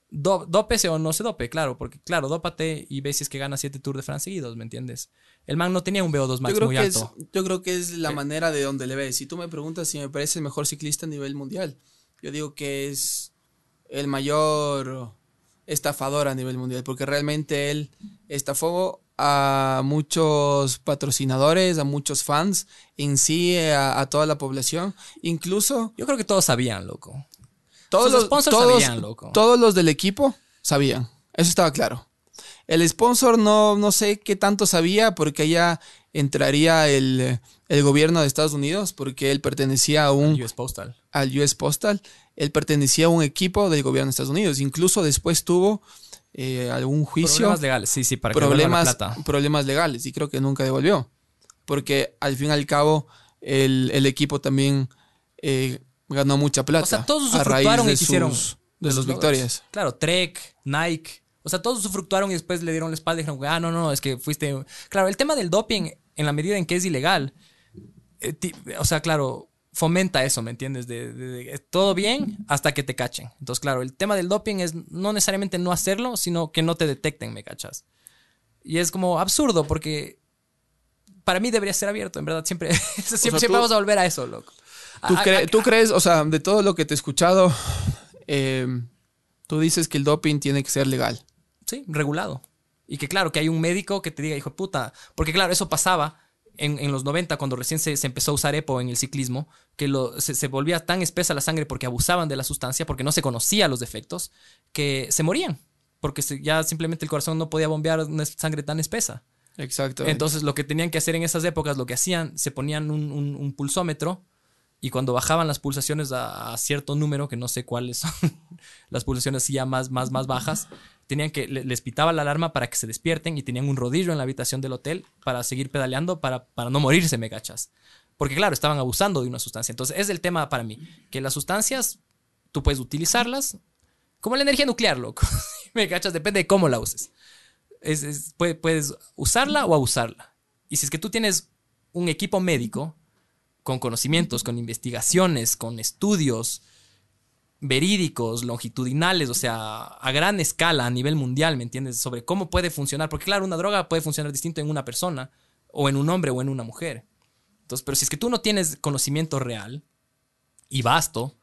Do, dópese o no se dope, claro, porque claro, dópate y ves si es que gana siete Tours de France seguidos, ¿me entiendes? El man no tenía un VO2 max Yo creo, muy que es, alto. yo creo que es la Eh. manera de donde le ves. Si tú me preguntas si me parece el mejor ciclista a nivel mundial, yo digo que es el mayor estafador a nivel mundial, porque realmente él estafó a muchos patrocinadores, a muchos fans, en sí a, a toda la población, incluso Yo creo que todos sabían, loco. todos los, sponsors todos, sabían, loco. todos los del equipo sabían, eso estaba claro. El sponsor no, no sé qué tanto sabía porque ya entraría el, el gobierno de Estados Unidos porque él pertenecía a un, US Postal. al US Postal, él pertenecía a un equipo del gobierno de Estados Unidos. Incluso después tuvo eh, algún juicio, Problemas legales, sí, sí, para que problemas, la plata. problemas legales y creo que nunca devolvió. Porque al fin y al cabo el, el equipo también eh, ganó mucha plata. O sea, todos a raíz de y sus, de sus victorias. Claro, Trek, Nike. O sea, todos usufructuaron y después le dieron la espalda y dijeron, ah, no, no, es que fuiste. Claro, el tema del doping, en la medida en que es ilegal, eh, ti- o sea, claro, fomenta eso, ¿me entiendes? De, de- de- todo bien hasta que te cachen. Entonces, claro, el tema del doping es no necesariamente no hacerlo, sino que no te detecten, ¿me cachas? Y es como absurdo porque para mí debería ser abierto, en verdad. Siempre, siempre, siempre tú- vamos a volver a eso, loco. ¿Tú, A- cre- a- tú crees, o sea, de todo lo que te he escuchado, eh, tú dices que el doping tiene que ser legal? Sí, regulado. Y que claro, que hay un médico que te diga, hijo de puta. Porque claro, eso pasaba en, en los 90, cuando recién se, se empezó a usar EPO en el ciclismo, que lo, se, se volvía tan espesa la sangre porque abusaban de la sustancia, porque no se conocía los defectos, que se morían. Porque se- ya simplemente el corazón no podía bombear una sangre tan espesa. Exacto. Entonces, lo que tenían que hacer en esas épocas, lo que hacían, se ponían un, un- un pulsómetro y cuando bajaban las pulsaciones a, a cierto número, que no sé cuáles son las pulsaciones ya más, más, más bajas, tenían que, le- les pitaba la alarma para que se despierten y tenían un rodillo en la habitación del hotel para seguir pedaleando para, para no morirse, me cachas. Porque claro, estaban abusando de una sustancia. Entonces, es el tema para mí, que las sustancias, tú puedes utilizarlas como la energía nuclear, loco. me cachas, depende de cómo la uses es- es- puede- puedes usarla o abusarla. Y si es que tú tienes un equipo médico con conocimientos, con investigaciones, con estudios verídicos, longitudinales, o sea, a gran escala, a nivel mundial, ¿me entiendes? Sobre cómo puede funcionar. Porque claro, una droga puede funcionar distinto en una persona, o en un hombre, o en una mujer. Entonces, pero si es que tú no tienes conocimiento real y vasto,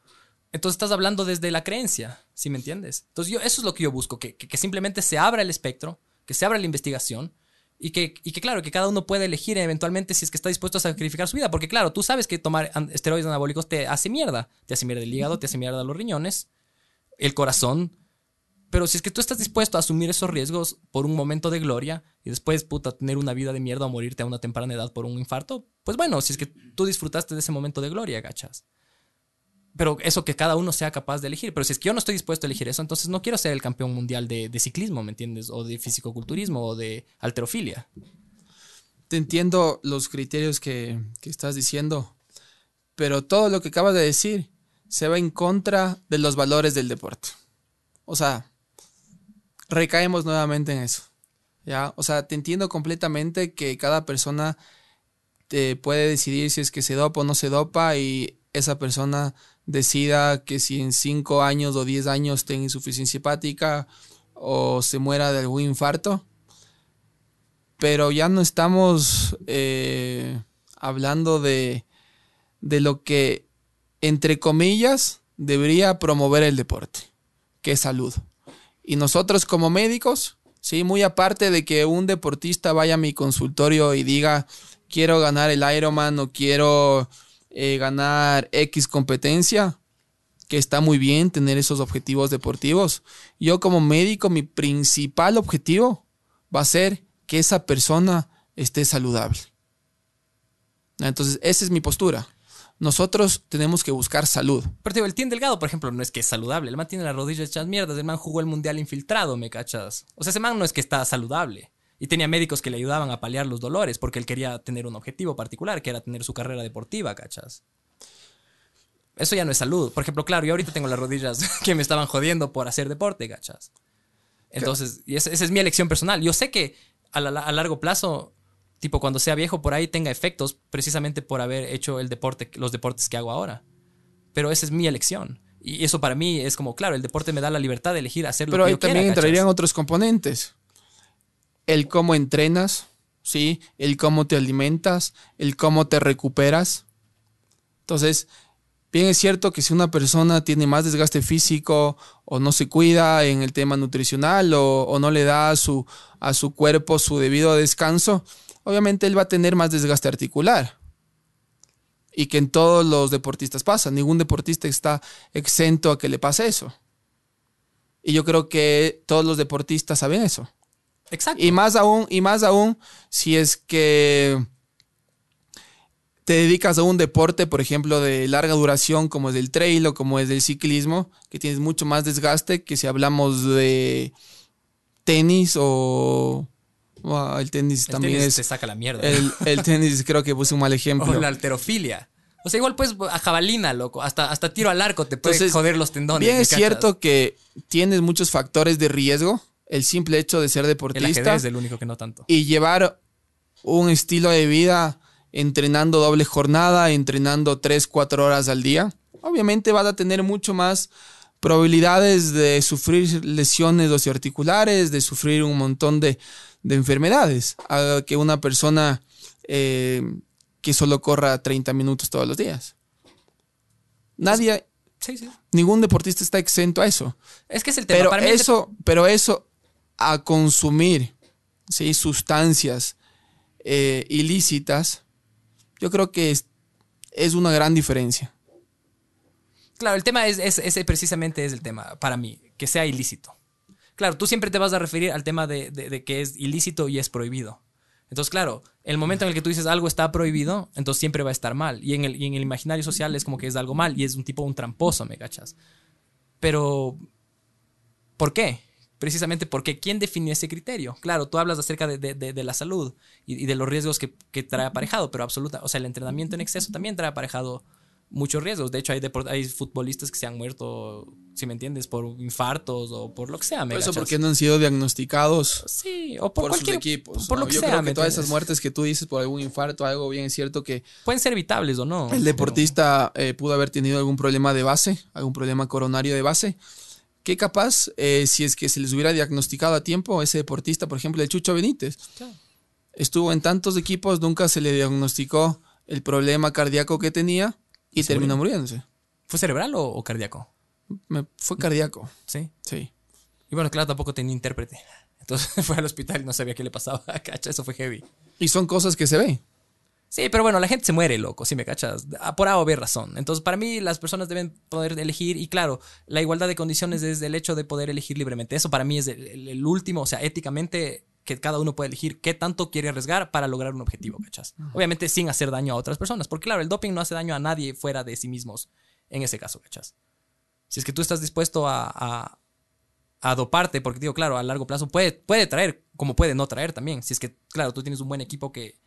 entonces estás hablando desde la creencia, ¿sí me entiendes? Entonces yo, eso es lo que yo busco, que, que- que simplemente se abra el espectro, que se abra la investigación y que, y que claro, que cada uno pueda elegir eventualmente si es que está dispuesto a sacrificar su vida, porque claro, tú sabes que tomar esteroides anabólicos te hace mierda, te hace mierda el hígado, te hace mierda los riñones, el corazón, pero si es que tú estás dispuesto a asumir esos riesgos por un momento de gloria y después, puta, tener una vida de mierda o morirte a una temprana edad por un infarto, Pues bueno, si es que tú disfrutaste de ese momento de gloria, gachas. Pero eso que cada uno sea capaz de elegir. Pero si es que yo no estoy dispuesto a elegir eso, entonces no quiero ser el campeón mundial de, de ciclismo, ¿me entiendes? O de fisicoculturismo o de alterofilia. Te entiendo los criterios que, que estás diciendo, pero todo lo que acabas de decir se va en contra de los valores del deporte. O sea, recaemos nuevamente en eso. ¿ya? O sea, te entiendo completamente que cada persona te puede decidir si es que se dopa o no se dopa y esa persona decida que si en 5 años o 10 años tenga insuficiencia hepática o se muera de algún infarto. Pero ya no estamos eh, hablando de, de lo que, entre comillas, debería promover el deporte, que es salud. Y nosotros como médicos, sí, muy aparte de que un deportista vaya a mi consultorio y diga, quiero ganar el Ironman o quiero eh, ganar X competencia, que está muy bien tener esos objetivos deportivos. Yo como médico, mi principal objetivo va a ser que esa persona esté saludable. Entonces, esa es mi postura. Nosotros tenemos que buscar salud. Pero digo, el Tien Delgado, por ejemplo, no es que es saludable. El man tiene las rodillas hechas mierdas. El man jugó el mundial infiltrado, ¿me cachas? O sea, ese man no es que está saludable. Y tenía médicos que le ayudaban a paliar los dolores porque él quería tener un objetivo particular, que era tener su carrera deportiva, ¿cachas? Eso ya no es salud. Por ejemplo, claro, yo ahorita tengo las rodillas que me estaban jodiendo por hacer deporte, ¿cachas? Entonces, y esa, esa es mi elección personal. Yo sé que a, la- a largo plazo, tipo cuando sea viejo, por ahí tenga efectos precisamente por haber hecho el deporte, los deportes que hago ahora. Pero esa es mi elección. Y eso para mí es como, claro, el deporte me da la libertad de elegir hacer lo Pero que ahí yo quiera, también ¿cachas? entrarían otros componentes. El cómo entrenas, ¿sí? El cómo te alimentas, el cómo te recuperas. Entonces, bien es cierto que si una persona tiene más desgaste físico o no se cuida en el tema nutricional o, no le da a su cuerpo su debido descanso, obviamente él va a tener más desgaste articular. Y que en todos los deportistas pasa. Ningún deportista está exento a que le pase eso. Y yo creo que todos los deportistas saben eso. Exacto. Y más aún, y más aún, si es que te dedicas a un deporte, por ejemplo, de larga duración, como es el trail o como es el ciclismo, que tienes mucho más desgaste que si hablamos de tenis o. El tenis El también tenis te es. saca la mierda. El, el tenis creo que puse un mal ejemplo. O la alterofilia. O sea, igual pues a jabalina, loco. Hasta, hasta tiro al arco te puede Entonces, joder los tendones. Bien ¿me es cierto que tienes muchos factores de riesgo. El simple hecho de ser deportista. es el único que no tanto. y llevar un estilo de vida entrenando doble jornada, entrenando 3, 4 horas al día, obviamente vas a tener mucho más probabilidades de sufrir lesiones osteoarticulares, de sufrir un montón de, de enfermedades, a que una persona eh, que solo corra 30 minutos todos los días. Nadie, Sí, sí. ningún deportista está exento a eso. Es que es el tema. Pero Para mí el eso, pero eso a consumir ¿sí? sustancias eh, ilícitas, yo creo que es, es una gran diferencia. Claro, el tema es, es- ese precisamente es el tema para mí, que sea ilícito. Claro, tú siempre te vas a referir al tema de, de- de que es ilícito y es prohibido. Entonces, claro, el momento en el que tú dices algo está prohibido, entonces siempre va a estar mal. Y en el, y en el imaginario social es como que es algo mal y es un tipo, un tramposo, ¿me cachas? Pero, ¿por qué? Precisamente porque ¿quién definió ese criterio? Claro, tú hablas acerca de, de- de- de la salud y, y de los riesgos que, que trae aparejado, pero absoluta, o sea, el entrenamiento en exceso también trae aparejado muchos riesgos. De hecho, hay, hay futbolistas que se han muerto, si me entiendes, por infartos o por lo que sea. ¿me Por eso porque no han sido diagnosticados Sí, o por, por, sus equipos. Por ¿no? lo que Yo sea. creo ¿me que todas esas muertes que tú dices por algún infarto, algo bien es cierto que Pueden ser evitables o no. el pero- deportista eh, pudo haber tenido algún problema de base, algún problema coronario de base. Que capaz, eh, si es que se les hubiera diagnosticado a tiempo, ese deportista, por ejemplo, el Chucho Benítez, Claro. estuvo en tantos equipos, nunca se le diagnosticó el problema cardíaco que tenía y ¿Se terminó muriéndose. ¿Fue cerebral o, o cardíaco? Me- fue cardíaco, Sí. sí. Y bueno, claro, tampoco tenía intérprete. Entonces fue al hospital y no sabía qué le pasaba. Cacha, eso fue heavy. Y son cosas que se ven. Sí, pero bueno, la gente se muere, loco, si me cachas. Ah, Por A o B razón. Entonces, para mí, las personas deben poder elegir. Y claro, la igualdad de condiciones es el hecho de poder elegir libremente. Eso para mí es el, último, o sea, éticamente, que cada uno puede elegir qué tanto quiere arriesgar para lograr un objetivo, ¿cachas? Obviamente sin hacer daño a otras personas, porque claro, el doping no hace daño a nadie fuera de sí mismos en ese caso, ¿cachas? Si es que tú estás dispuesto a, a, a doparte, porque digo, claro, a largo plazo puede, puede traer, como puede no traer también. Si es que, claro, tú tienes un buen equipo que,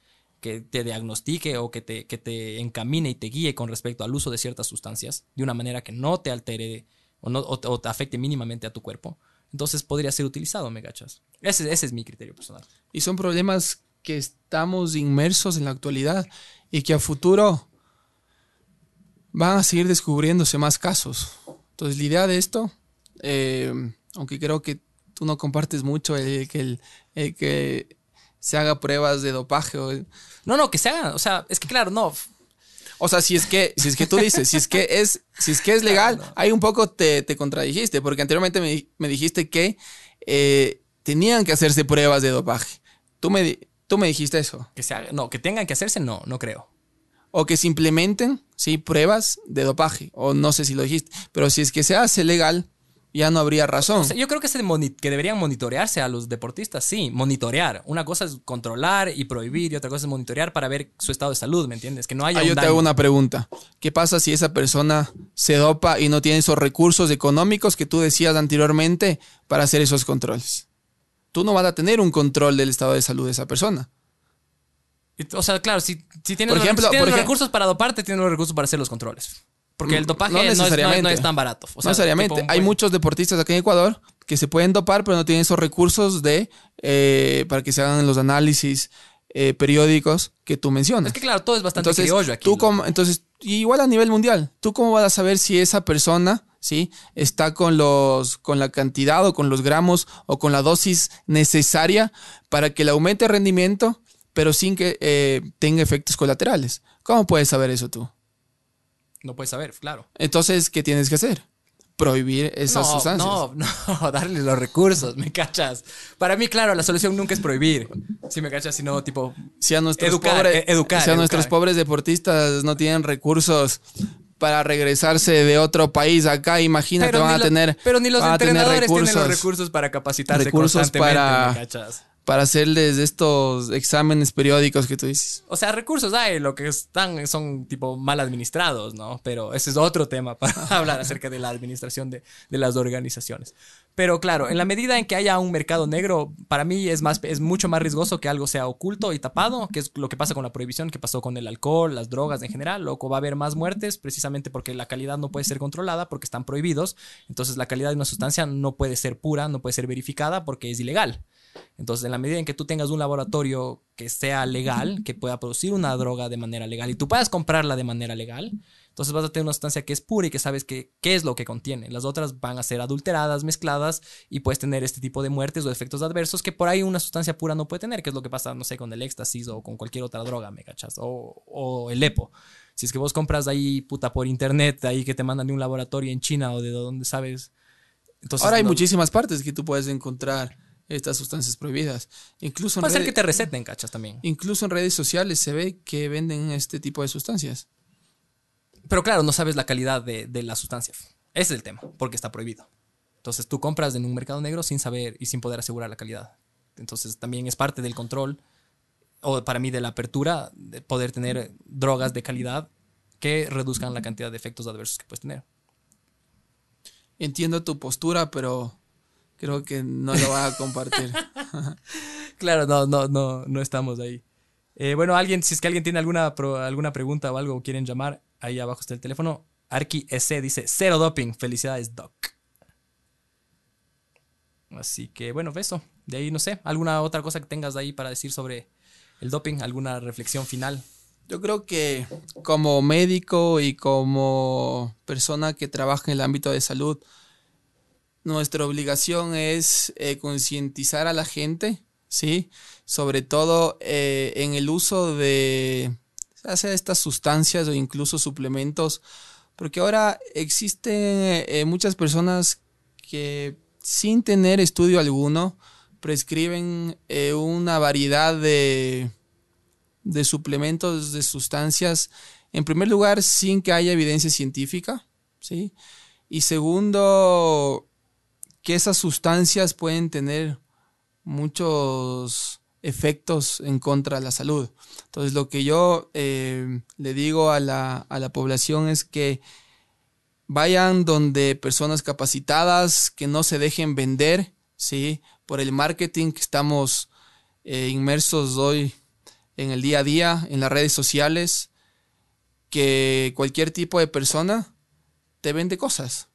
que te diagnostique o que te, que te encamine y te guíe con respecto al uso de ciertas sustancias de una manera que no te altere o, no, o, te- afecte mínimamente a tu cuerpo, entonces podría ser utilizado, ¿me cachas? Ese, ese es mi criterio personal. Y son problemas que estamos inmersos en la actualidad y que a futuro van a seguir descubriéndose más casos. Entonces, la idea de esto, eh, aunque creo que tú no compartes mucho el que, el que se haga pruebas de dopaje. O, No, no, que se haga, o sea, es que claro, no, o sea, si es que, si es que tú dices, si es que es, si es que es legal, ahí un poco te, te contradijiste, porque anteriormente me, me dijiste que eh, tenían que hacerse pruebas de dopaje. Tú me, tú me dijiste eso. que se haga, no, que tengan que hacerse, no, no creo. o que se implementen, sí, pruebas de dopaje, o no sé si lo dijiste, pero si es que se hace legal, ya no habría razón. O sea, yo creo que, se que deberían monitorearse a los deportistas, sí, monitorear. Una cosa es controlar y prohibir y otra cosa es monitorear para ver su estado de salud, ¿me entiendes? Que no haya Ah, un yo te hago una pregunta. ¿Qué pasa si esa persona se dopa y no tiene esos recursos económicos que tú decías anteriormente para hacer esos controles? Tú no vas a tener un control del estado de salud de esa persona. O sea, claro, si, si tienes, Por los- ejemplo, si tienes por los ej- recursos para doparte, tienes los recursos para hacer los controles. Porque el Mm, dopaje no no, es, no es- necesariamente. no es tan barato. O sea, no necesariamente. tipo Hay buen- muchos deportistas aquí en Ecuador que se pueden dopar, pero no tienen esos recursos de eh, para que se hagan los análisis eh, periódicos que tú mencionas. Es que claro, todo es bastante Entonces, criollo aquí. tú como, entonces, igual a nivel mundial, ¿tú cómo vas a saber si esa persona, sí, está con los, con la cantidad o con los gramos o con la dosis necesaria para que le aumente el rendimiento, pero sin que eh, tenga efectos colaterales? ¿Cómo puedes saber eso tú? No puedes saber, claro. Entonces, ¿qué tienes que hacer? Prohibir esas no, sustancias. No, no, darle los recursos, ¿me cachas? Para mí, claro, la solución nunca es prohibir. Si me cachas, sino tipo. Si a nuestros, Educar, pobres, eh, educar, si a educar. nuestros pobres deportistas no tienen recursos para regresarse de otro país acá, imagínate, van ni a lo- tener, pero ni los van entrenadores tienen los recursos recursos para capacitarse recursos constantemente, para- ¿me cachas? Para hacerles estos exámenes periódicos que tú dices. O sea, recursos hay, lo que están son tipo mal administrados, ¿no? Pero ese es otro tema para hablar acerca de la administración de, de las organizaciones. Pero claro, en la medida en que haya un mercado negro, para mí es, más, es mucho más riesgoso que algo sea oculto y tapado, que es lo que pasa con la prohibición, que pasó con el alcohol, las drogas en general. Loco, va a haber más muertes precisamente porque la calidad no puede ser controlada, porque están prohibidos. Entonces la calidad de una sustancia no puede ser pura, no puede ser verificada porque es ilegal. Entonces, en la medida en que tú tengas un laboratorio que sea legal, que pueda producir una droga de manera legal y tú puedas comprarla de manera legal, entonces vas a tener una sustancia que es pura y que sabes que, qué es lo que contiene. Las otras van a ser adulteradas, mezcladas y puedes tener este tipo de muertes o efectos adversos que por ahí una sustancia pura no puede tener, que es lo que pasa, no sé, con el éxtasis o con cualquier otra droga, ¿me cachas? O, o el EPO. Si es que vos compras ahí, puta, por internet, ahí que te mandan de un laboratorio en China o de donde sabes. Entonces, Ahora hay no- muchísimas partes que tú puedes encontrar estas sustancias prohibidas. Incluso en, Puede ser redes- que te receten, cachas, también. incluso en redes sociales se ve que venden este tipo de sustancias. Pero claro, no sabes la calidad de, de la sustancia. Ese es el tema, porque está prohibido. Entonces tú compras en un mercado negro sin saber y sin poder asegurar la calidad. Entonces también es parte del control, o para mí de la apertura, de poder tener drogas de calidad que reduzcan la cantidad de efectos adversos que puedes tener. Entiendo tu postura, pero creo que no lo vas a compartir. Claro, no, no, no, no estamos ahí. Eh, bueno, alguien, si es que alguien tiene alguna, pro- alguna pregunta o algo quieren llamar, ahí abajo está el teléfono. Arki S dice, cero doping, felicidades, Doc. Así que bueno, eso. De ahí no sé, alguna otra cosa que tengas ahí para decir sobre el doping, alguna reflexión final. Yo creo que como médico y como persona que trabaja en el ámbito de salud, nuestra obligación es eh, concientizar a la gente, ¿sí? Sobre todo eh, en el uso de estas sustancias o incluso suplementos, porque ahora existen eh, muchas personas que sin tener estudio alguno prescriben una variedad de de suplementos, de sustancias, en primer lugar, sin que haya evidencia científica, ¿sí? Y segundo, que esas sustancias pueden tener muchos efectos en contra de la salud. Entonces, lo que yo eh, le digo a la, a la población es que vayan donde personas capacitadas, que no se dejen vender, ¿sí? Por el marketing que estamos eh, inmersos hoy en el día a día, en las redes sociales, que cualquier tipo de persona te vende cosas.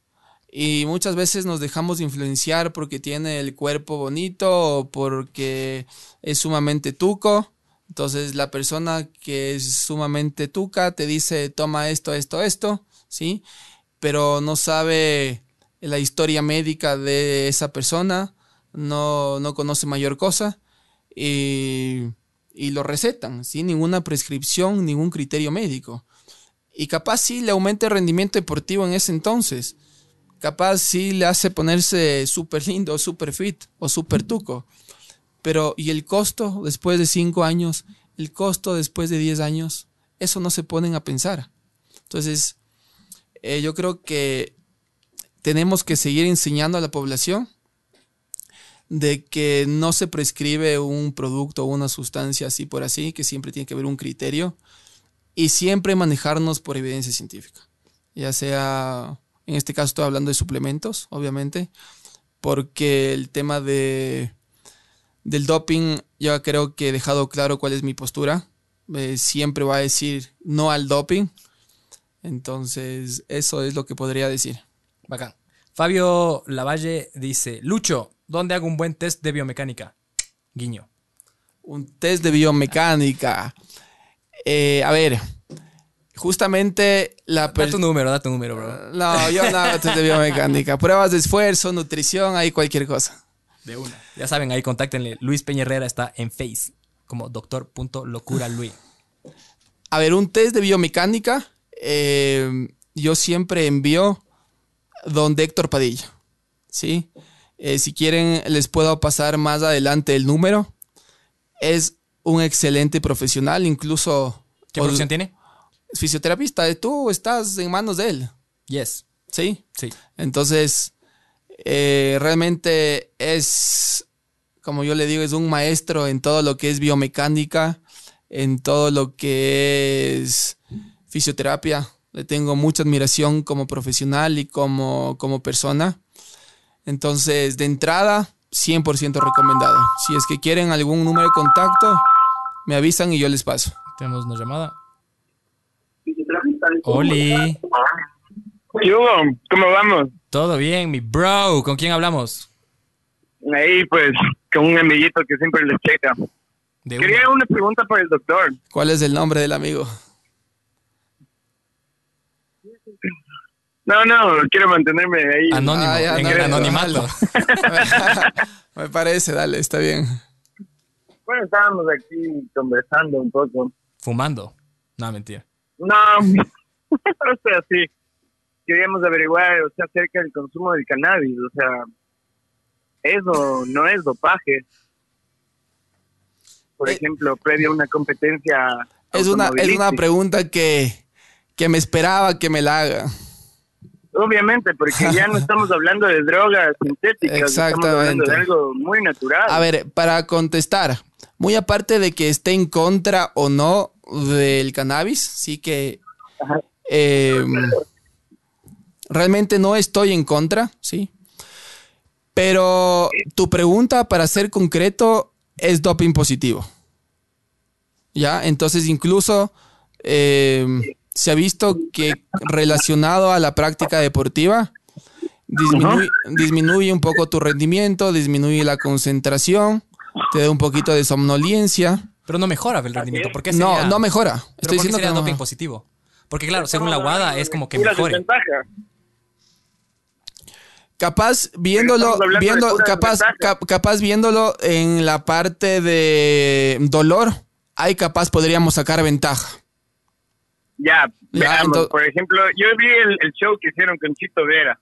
Y muchas veces nos dejamos influenciar porque tiene el cuerpo bonito o porque es sumamente tuco. Entonces la persona que es sumamente tuca te dice toma esto, esto, esto, ¿sí? Pero no sabe la historia médica de esa persona, no, no conoce mayor cosa y, y lo recetan sin ninguna prescripción, ningún criterio médico. Y capaz sí le aumenta el rendimiento deportivo en ese entonces. Capaz sí le hace ponerse súper lindo, súper fit o súper tuco. Pero, ¿y el costo después de cinco años? ¿El costo después de diez años? Eso no se ponen a pensar. Entonces, eh, yo creo que tenemos que seguir enseñando a la población de que no se prescribe un producto o una sustancia así por así, que siempre tiene que haber un criterio y siempre manejarnos por evidencia científica. Ya sea, en este caso estoy hablando de suplementos, obviamente, porque el tema de, del doping, yo creo que he dejado claro cuál es mi postura. Eh, siempre va a decir no al doping. Entonces, eso es lo que podría decir. Bacán. Fabio Lavalle dice, Lucho, ¿dónde hago un buen test de biomecánica? Guiño. Un test de biomecánica. Eh, a ver, justamente la... Da tu número, da tu número, bro. No, yo no hago test de biomecánica. Pruebas de esfuerzo, nutrición, ahí cualquier cosa. De una. Ya saben, ahí contáctenle. Luis Peña Herrera está en Face como doctor.locuraluis. A ver, un test de biomecánica, eh, yo siempre envío donde Héctor Padilla. ¿Sí? Eh, si quieren, les puedo pasar más adelante el número. Es un excelente profesional, incluso... ¿Qué profesión tiene? Fisioterapista. Tú estás en manos de él. Yes. ¿Sí? Sí. Entonces, eh, realmente es, como yo le digo, es un maestro en todo lo que es biomecánica, en todo lo que es fisioterapia. Le tengo mucha admiración como profesional y como, como persona. Entonces, de entrada, 100% recomendado. Si es que quieren algún número de contacto, me avisan y yo les paso. Tenemos una llamada. Oli. ¿Qué hubo? ¿Cómo vamos? Todo bien, mi bro. ¿Con quién hablamos? Ahí, pues, con un amiguito que siempre les checa. De Quería una. una pregunta para el doctor. ¿Cuál es el nombre del amigo? No, no, quiero mantenerme ahí. Anónimo, Ah, ya, en no, el no, anonimato. me parece, dale, está bien. Bueno, estábamos aquí conversando un poco. Fumando. No, mentira. No, o sea, sí. Queríamos averiguar, o sea, acerca del consumo del cannabis. O sea, eso no es dopaje. Por Eh, ejemplo, previo a una competencia. Es una, es una pregunta que, que me esperaba que me la haga. Obviamente, porque ya no estamos hablando de drogas sintéticas, estamos hablando de algo muy natural. A ver, para contestar, muy aparte de que esté en contra o no del cannabis, sí que Ajá. Eh, realmente no estoy en contra, sí. Pero tu pregunta, para ser concreto, es doping positivo. ¿Ya? Entonces, incluso eh, se ha visto que relacionado a la práctica deportiva, disminuye, disminuye un poco tu rendimiento, disminuye la concentración, te da un poquito de somnolencia. Pero no mejora el rendimiento. ¿Por qué No, sería- no mejora. ¿Pero Estoy por qué diciendo que no. doping positivo? Porque claro, según la WADA hablando es como que mejore. Capaz viéndolo, viendo, capaz, cap- capaz viéndolo en la parte de dolor, ahí capaz podríamos sacar ventaja. Ya, Ya, veamos, por ejemplo, yo vi el, el show que hicieron con Chito Vera.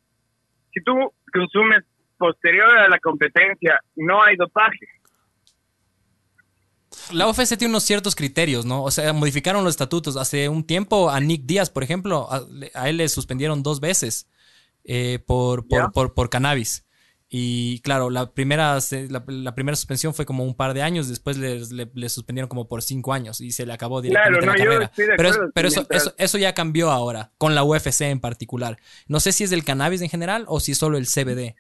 Si tú consumes posterior a la competencia, no hay dopaje. La OFS tiene unos ciertos criterios, ¿no? O sea, modificaron los estatutos. Hace un tiempo a Nick Díaz, por ejemplo, a, a él le suspendieron dos veces eh, por, por, por, por cannabis. Y claro, la primera, la, la primera suspensión fue como un par de años, después le, le suspendieron como por cinco años y se le acabó directamente Claro, no, la carrera. pero es- pero eso, eso, eso ya cambió ahora, con la UFC en particular. No sé si es del cannabis en general o si es solo el CBD.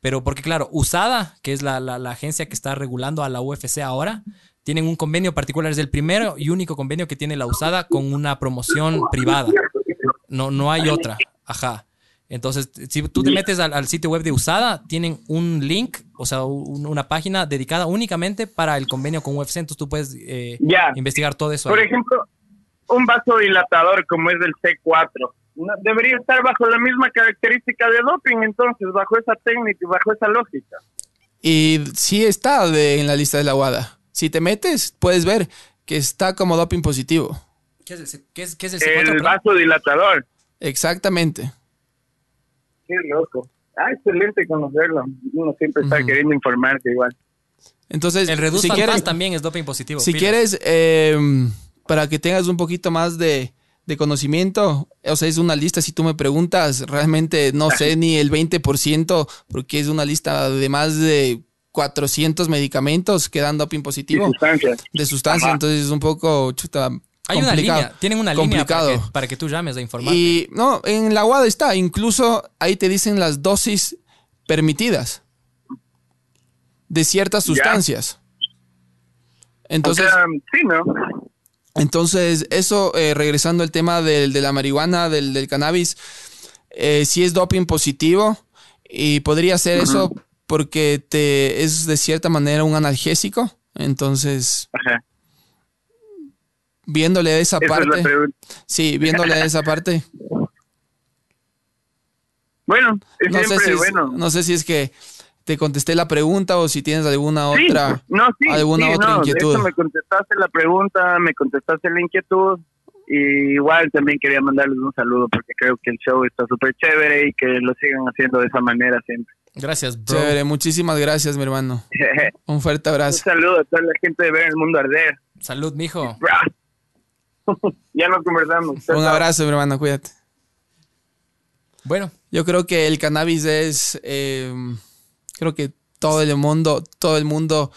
Pero porque claro, USADA, que es la, la- la agencia que está regulando a la UFC ahora, tienen un convenio particular, es el primero y único convenio que tiene la USADA con una promoción privada. No, no hay otra. Ajá. Entonces, si tú te metes al, al sitio web de USADA, tienen un link, o sea, un- una página dedicada únicamente para el convenio con UFC. Entonces tú puedes eh, Ya. investigar todo eso. Por ahí. ejemplo, un vasodilatador como es el C4 no- debería estar bajo la misma característica de doping, entonces, bajo esa técnica y bajo esa lógica. Y sí está de- en la lista de la WADA. Si te metes, puedes ver que está como doping positivo. ¿Qué es el, qué es- qué es el C4? El vasodilatador. Exactamente. Qué loco. Ah, excelente conocerlo. Uno siempre está queriendo informarse igual. Entonces, El Reduce si quieres, también es doping positivo. si pilas. quieres eh, para que tengas un poquito más de, de conocimiento, o sea, es una lista, si tú me preguntas, realmente no sé ni el 20%, porque es una lista de más de 400 medicamentos que dan doping positivo sustancias. de sustancia, Ajá. entonces es un poco chuta. Hay una complicado. línea, tienen una línea complicado. para que, para que tú llames a informarte. Y no, en la WADA está, incluso ahí te dicen las dosis permitidas de ciertas sustancias. Entonces, o sea, sí, ¿no? entonces eso, eh, regresando al tema del- de la marihuana, del, del cannabis, eh, sí es doping positivo y podría ser eso porque te es de cierta manera un analgésico. Entonces, Ajá. viéndole esa Esa parte, sí, viéndole de esa parte, Bueno, es no sé, si es, bueno. no sé si es que te contesté la pregunta o si tienes alguna Sí, otra. no, sí, alguna sí, otra no, inquietud. me contestaste la pregunta, me contestaste la inquietud. Y igual también quería mandarles un saludo porque creo que el show está súper chévere y que lo sigan haciendo de esa manera siempre. Gracias, bro. Chévere, muchísimas gracias, mi hermano. Un fuerte un abrazo. saludo a toda la gente de Ver el Mundo Arder. Salud, mijo. Ya nos conversamos. Un abrazo, mi hermano, cuídate. Bueno, Yo creo que el cannabis es, eh, creo que todo el mundo, todo el mundo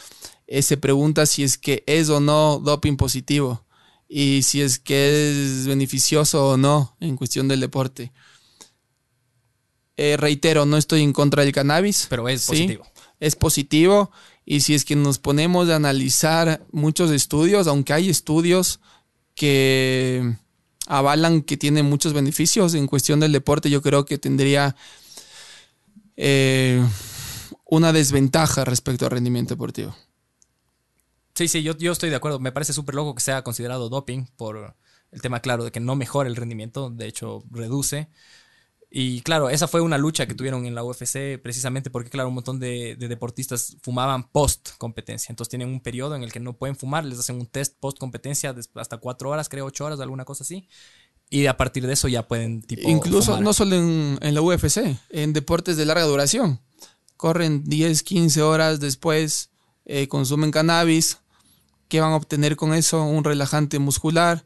eh, se pregunta si es que es o no doping positivo y si es que es beneficioso o no en cuestión del deporte. Eh, reitero, no estoy en contra del cannabis. pero es Sí, positivo. es positivo y si es que nos ponemos a analizar muchos estudios, aunque hay estudios que avalan que tiene muchos beneficios en cuestión del deporte, yo creo que tendría eh, una desventaja respecto al rendimiento deportivo. Sí, sí, yo, yo estoy de acuerdo. Me parece súper loco que sea considerado doping por el tema, claro, de que no mejora el rendimiento, de hecho, reduce. Y claro, esa fue una lucha que tuvieron en la UFC precisamente porque, claro, un montón de, de deportistas fumaban post competencia. Entonces tienen un periodo en el que no pueden fumar, les hacen un test post competencia de hasta cuatro horas, creo, ocho horas, alguna cosa así. Y a partir de eso ya pueden, tipo. Incluso fumar. no solo en, en la UFC, en deportes de larga duración. Corren 10, 15 horas después, eh, consumen cannabis. ¿Qué van a obtener con eso? Un relajante muscular,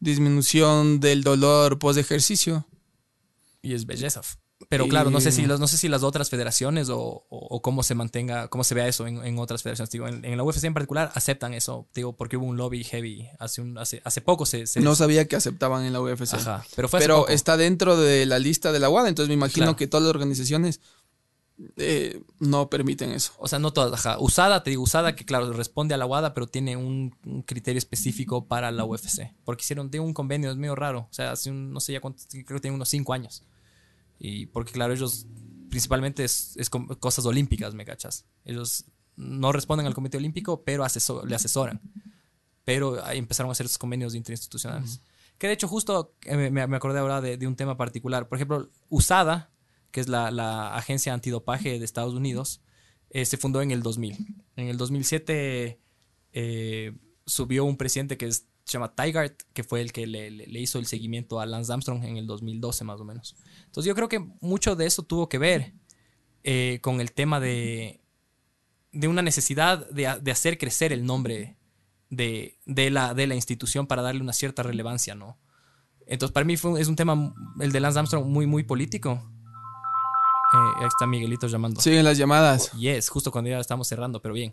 disminución del dolor post ejercicio. Y es belleza. Pero claro, no sé si los, no sé si las otras federaciones o, o- o cómo se mantenga, cómo se vea eso en, en otras federaciones. Digo, en, en la UFC en particular aceptan eso, digo, porque hubo un lobby heavy hace un, hace, hace poco se, se- No sabía que aceptaban en la UFC. Ajá, pero fue Pero poco. está dentro de la lista de la WADA, entonces me imagino Claro. que todas las organizaciones eh, no permiten eso. O sea, no todas, ajá. Usada, te digo, usada que claro, responde a la WADA, pero tiene un, un criterio específico para la UFC. Porque hicieron de un convenio, es medio raro. O sea, hace un, no sé ya cuánto, creo que tiene unos cinco años. Y porque claro, ellos principalmente es, es cosas olímpicas, ¿me cachas? Ellos no responden al Comité Olímpico, pero aseso- le asesoran. Pero ahí empezaron a hacer esos convenios interinstitucionales. Que de hecho justo eh, me, me acordé ahora de, de un tema particular. Por ejemplo, USADA, que es la, la agencia antidopaje de Estados Unidos, eh, se fundó en el 2000. En el 2007 eh, subió un presidente que es- se llama Tigard, que fue el que le, le- hizo el seguimiento a Lance Armstrong en el 2012 más o menos. Entonces yo creo que mucho de eso tuvo que ver eh, con el tema de, de una necesidad de, de hacer crecer el nombre de, de la, de la institución para darle una cierta relevancia, ¿no? Entonces para mí fue, es un tema, el de Lance Armstrong, muy, muy político. Eh, ahí está Miguelito llamando. Siguen las llamadas. Yes, justo cuando ya estamos cerrando, pero bien.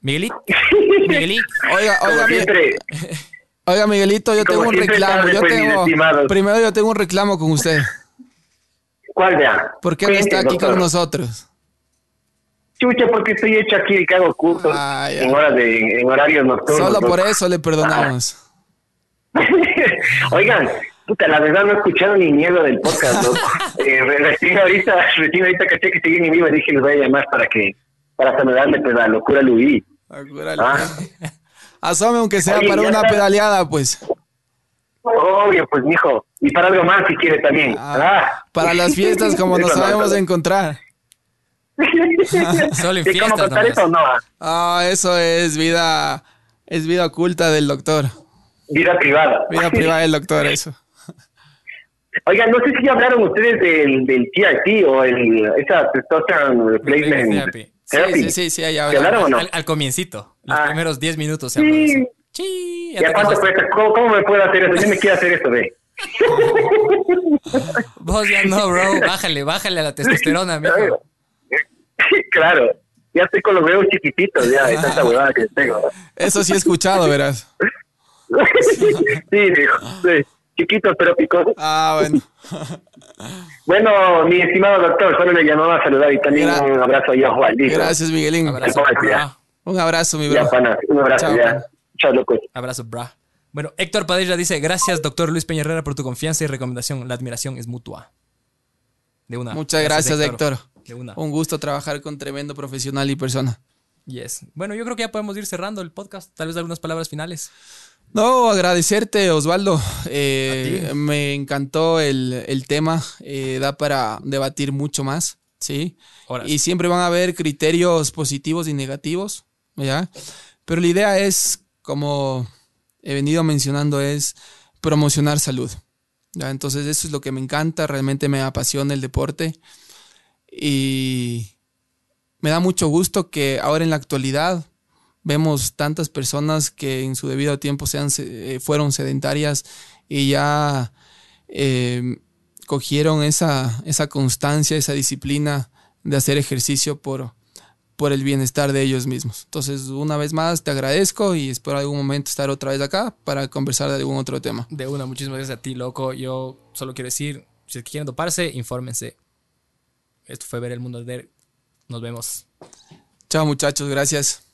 Miguelito. Miguelito. Oiga, oiga, oiga, Miguelito, yo tengo un reclamo. Yo tengo, primero yo tengo un reclamo con usted. ¿cuál ya? ¿Por qué no está aquí con nosotros? Chucha, porque estoy hecho aquí el cago curso Ah, ya. en horas de, en horarios nocturnos. Solo por eso le perdonamos. Oigan, puta, la verdad no he escuchado ni miedo del podcast, loco. Eh, re- recién ahorita, recién ahorita caché que seguí en vivo y dije, les voy a llamar para que, para saludarle, pues, la locura Luis. Ah, Asome aunque sea Oye, para una está. pedaleada, pues. obvio, pues, mijo. Y para algo más, si quiere también. Ah. Para las fiestas como nos sabemos encontrar. Solo en ¿Y cómo fiestas contar eso o no? ah? Eso es vida, es vida oculta del doctor. Vida privada. Vida privada del doctor, eso. Oigan, no sé si ya hablaron ustedes del, del TRT o el, esa testosterone replacement. Sí, sí, sí, sí, ahí ¿Se habla. hablaron o no? Al, al comiencito. Los Ah. primeros 10 minutos se Sí. eso. Sí, ya ¿Ya te cuánto cansas. cuesta? ¿Cómo, ¿Cómo me puedo hacer eso? Yo me quiero hacer eso, ve. Vos ya no, bro. Bájale, bájale a la testosterona, mijo. claro. Ya estoy con los huevos chiquititos, ya, de tanta huevada que tengo. Eso sí he escuchado, verás. sí, hijo, sí. Chiquitos pero picosos. Ah, bueno. Bueno, mi estimado doctor, solo le llamaba a saludar y también Gra- un abrazo ahí a Juanito. Gracias, Miguelín. Abrazo, ya. Un abrazo, mi Ya, bro. pana, un abrazo, Chao, ya. pana. Chao, loco. Abrazo, bra. Bueno, Héctor Padilla dice, gracias, doctor Luis Peña Herrera, por tu confianza y recomendación. La admiración es mutua. De una. Muchas gracias, Héctor. De una. Un gusto trabajar con tremendo profesional y persona. Yes. Bueno, yo creo que ya podemos ir cerrando el podcast. Tal vez algunas palabras finales. No, agradecerte, Osvaldo. Eh, me encantó el, el tema. eh, da para debatir mucho más. Sí. Horas. Y siempre van a haber criterios positivos y negativos. ¿ya? Pero la idea es, como he venido mencionando, es promocionar salud. ¿ya? Entonces eso es lo que me encanta. Realmente me apasiona el deporte. Y me da mucho gusto que ahora en la actualidad vemos tantas personas que en su debido tiempo sean, se- eh, fueron sedentarias y ya eh, cogieron esa, esa constancia, esa disciplina de hacer ejercicio por, por el bienestar de ellos mismos. Entonces, una vez más, te agradezco y espero algún momento estar otra vez acá para conversar de algún otro tema. De una, muchísimas gracias a ti, loco. Yo solo quiero decir, si es que quieren doparse, infórmense. Esto fue Ver el Mundo Arder. Nos vemos. Chao muchachos, gracias.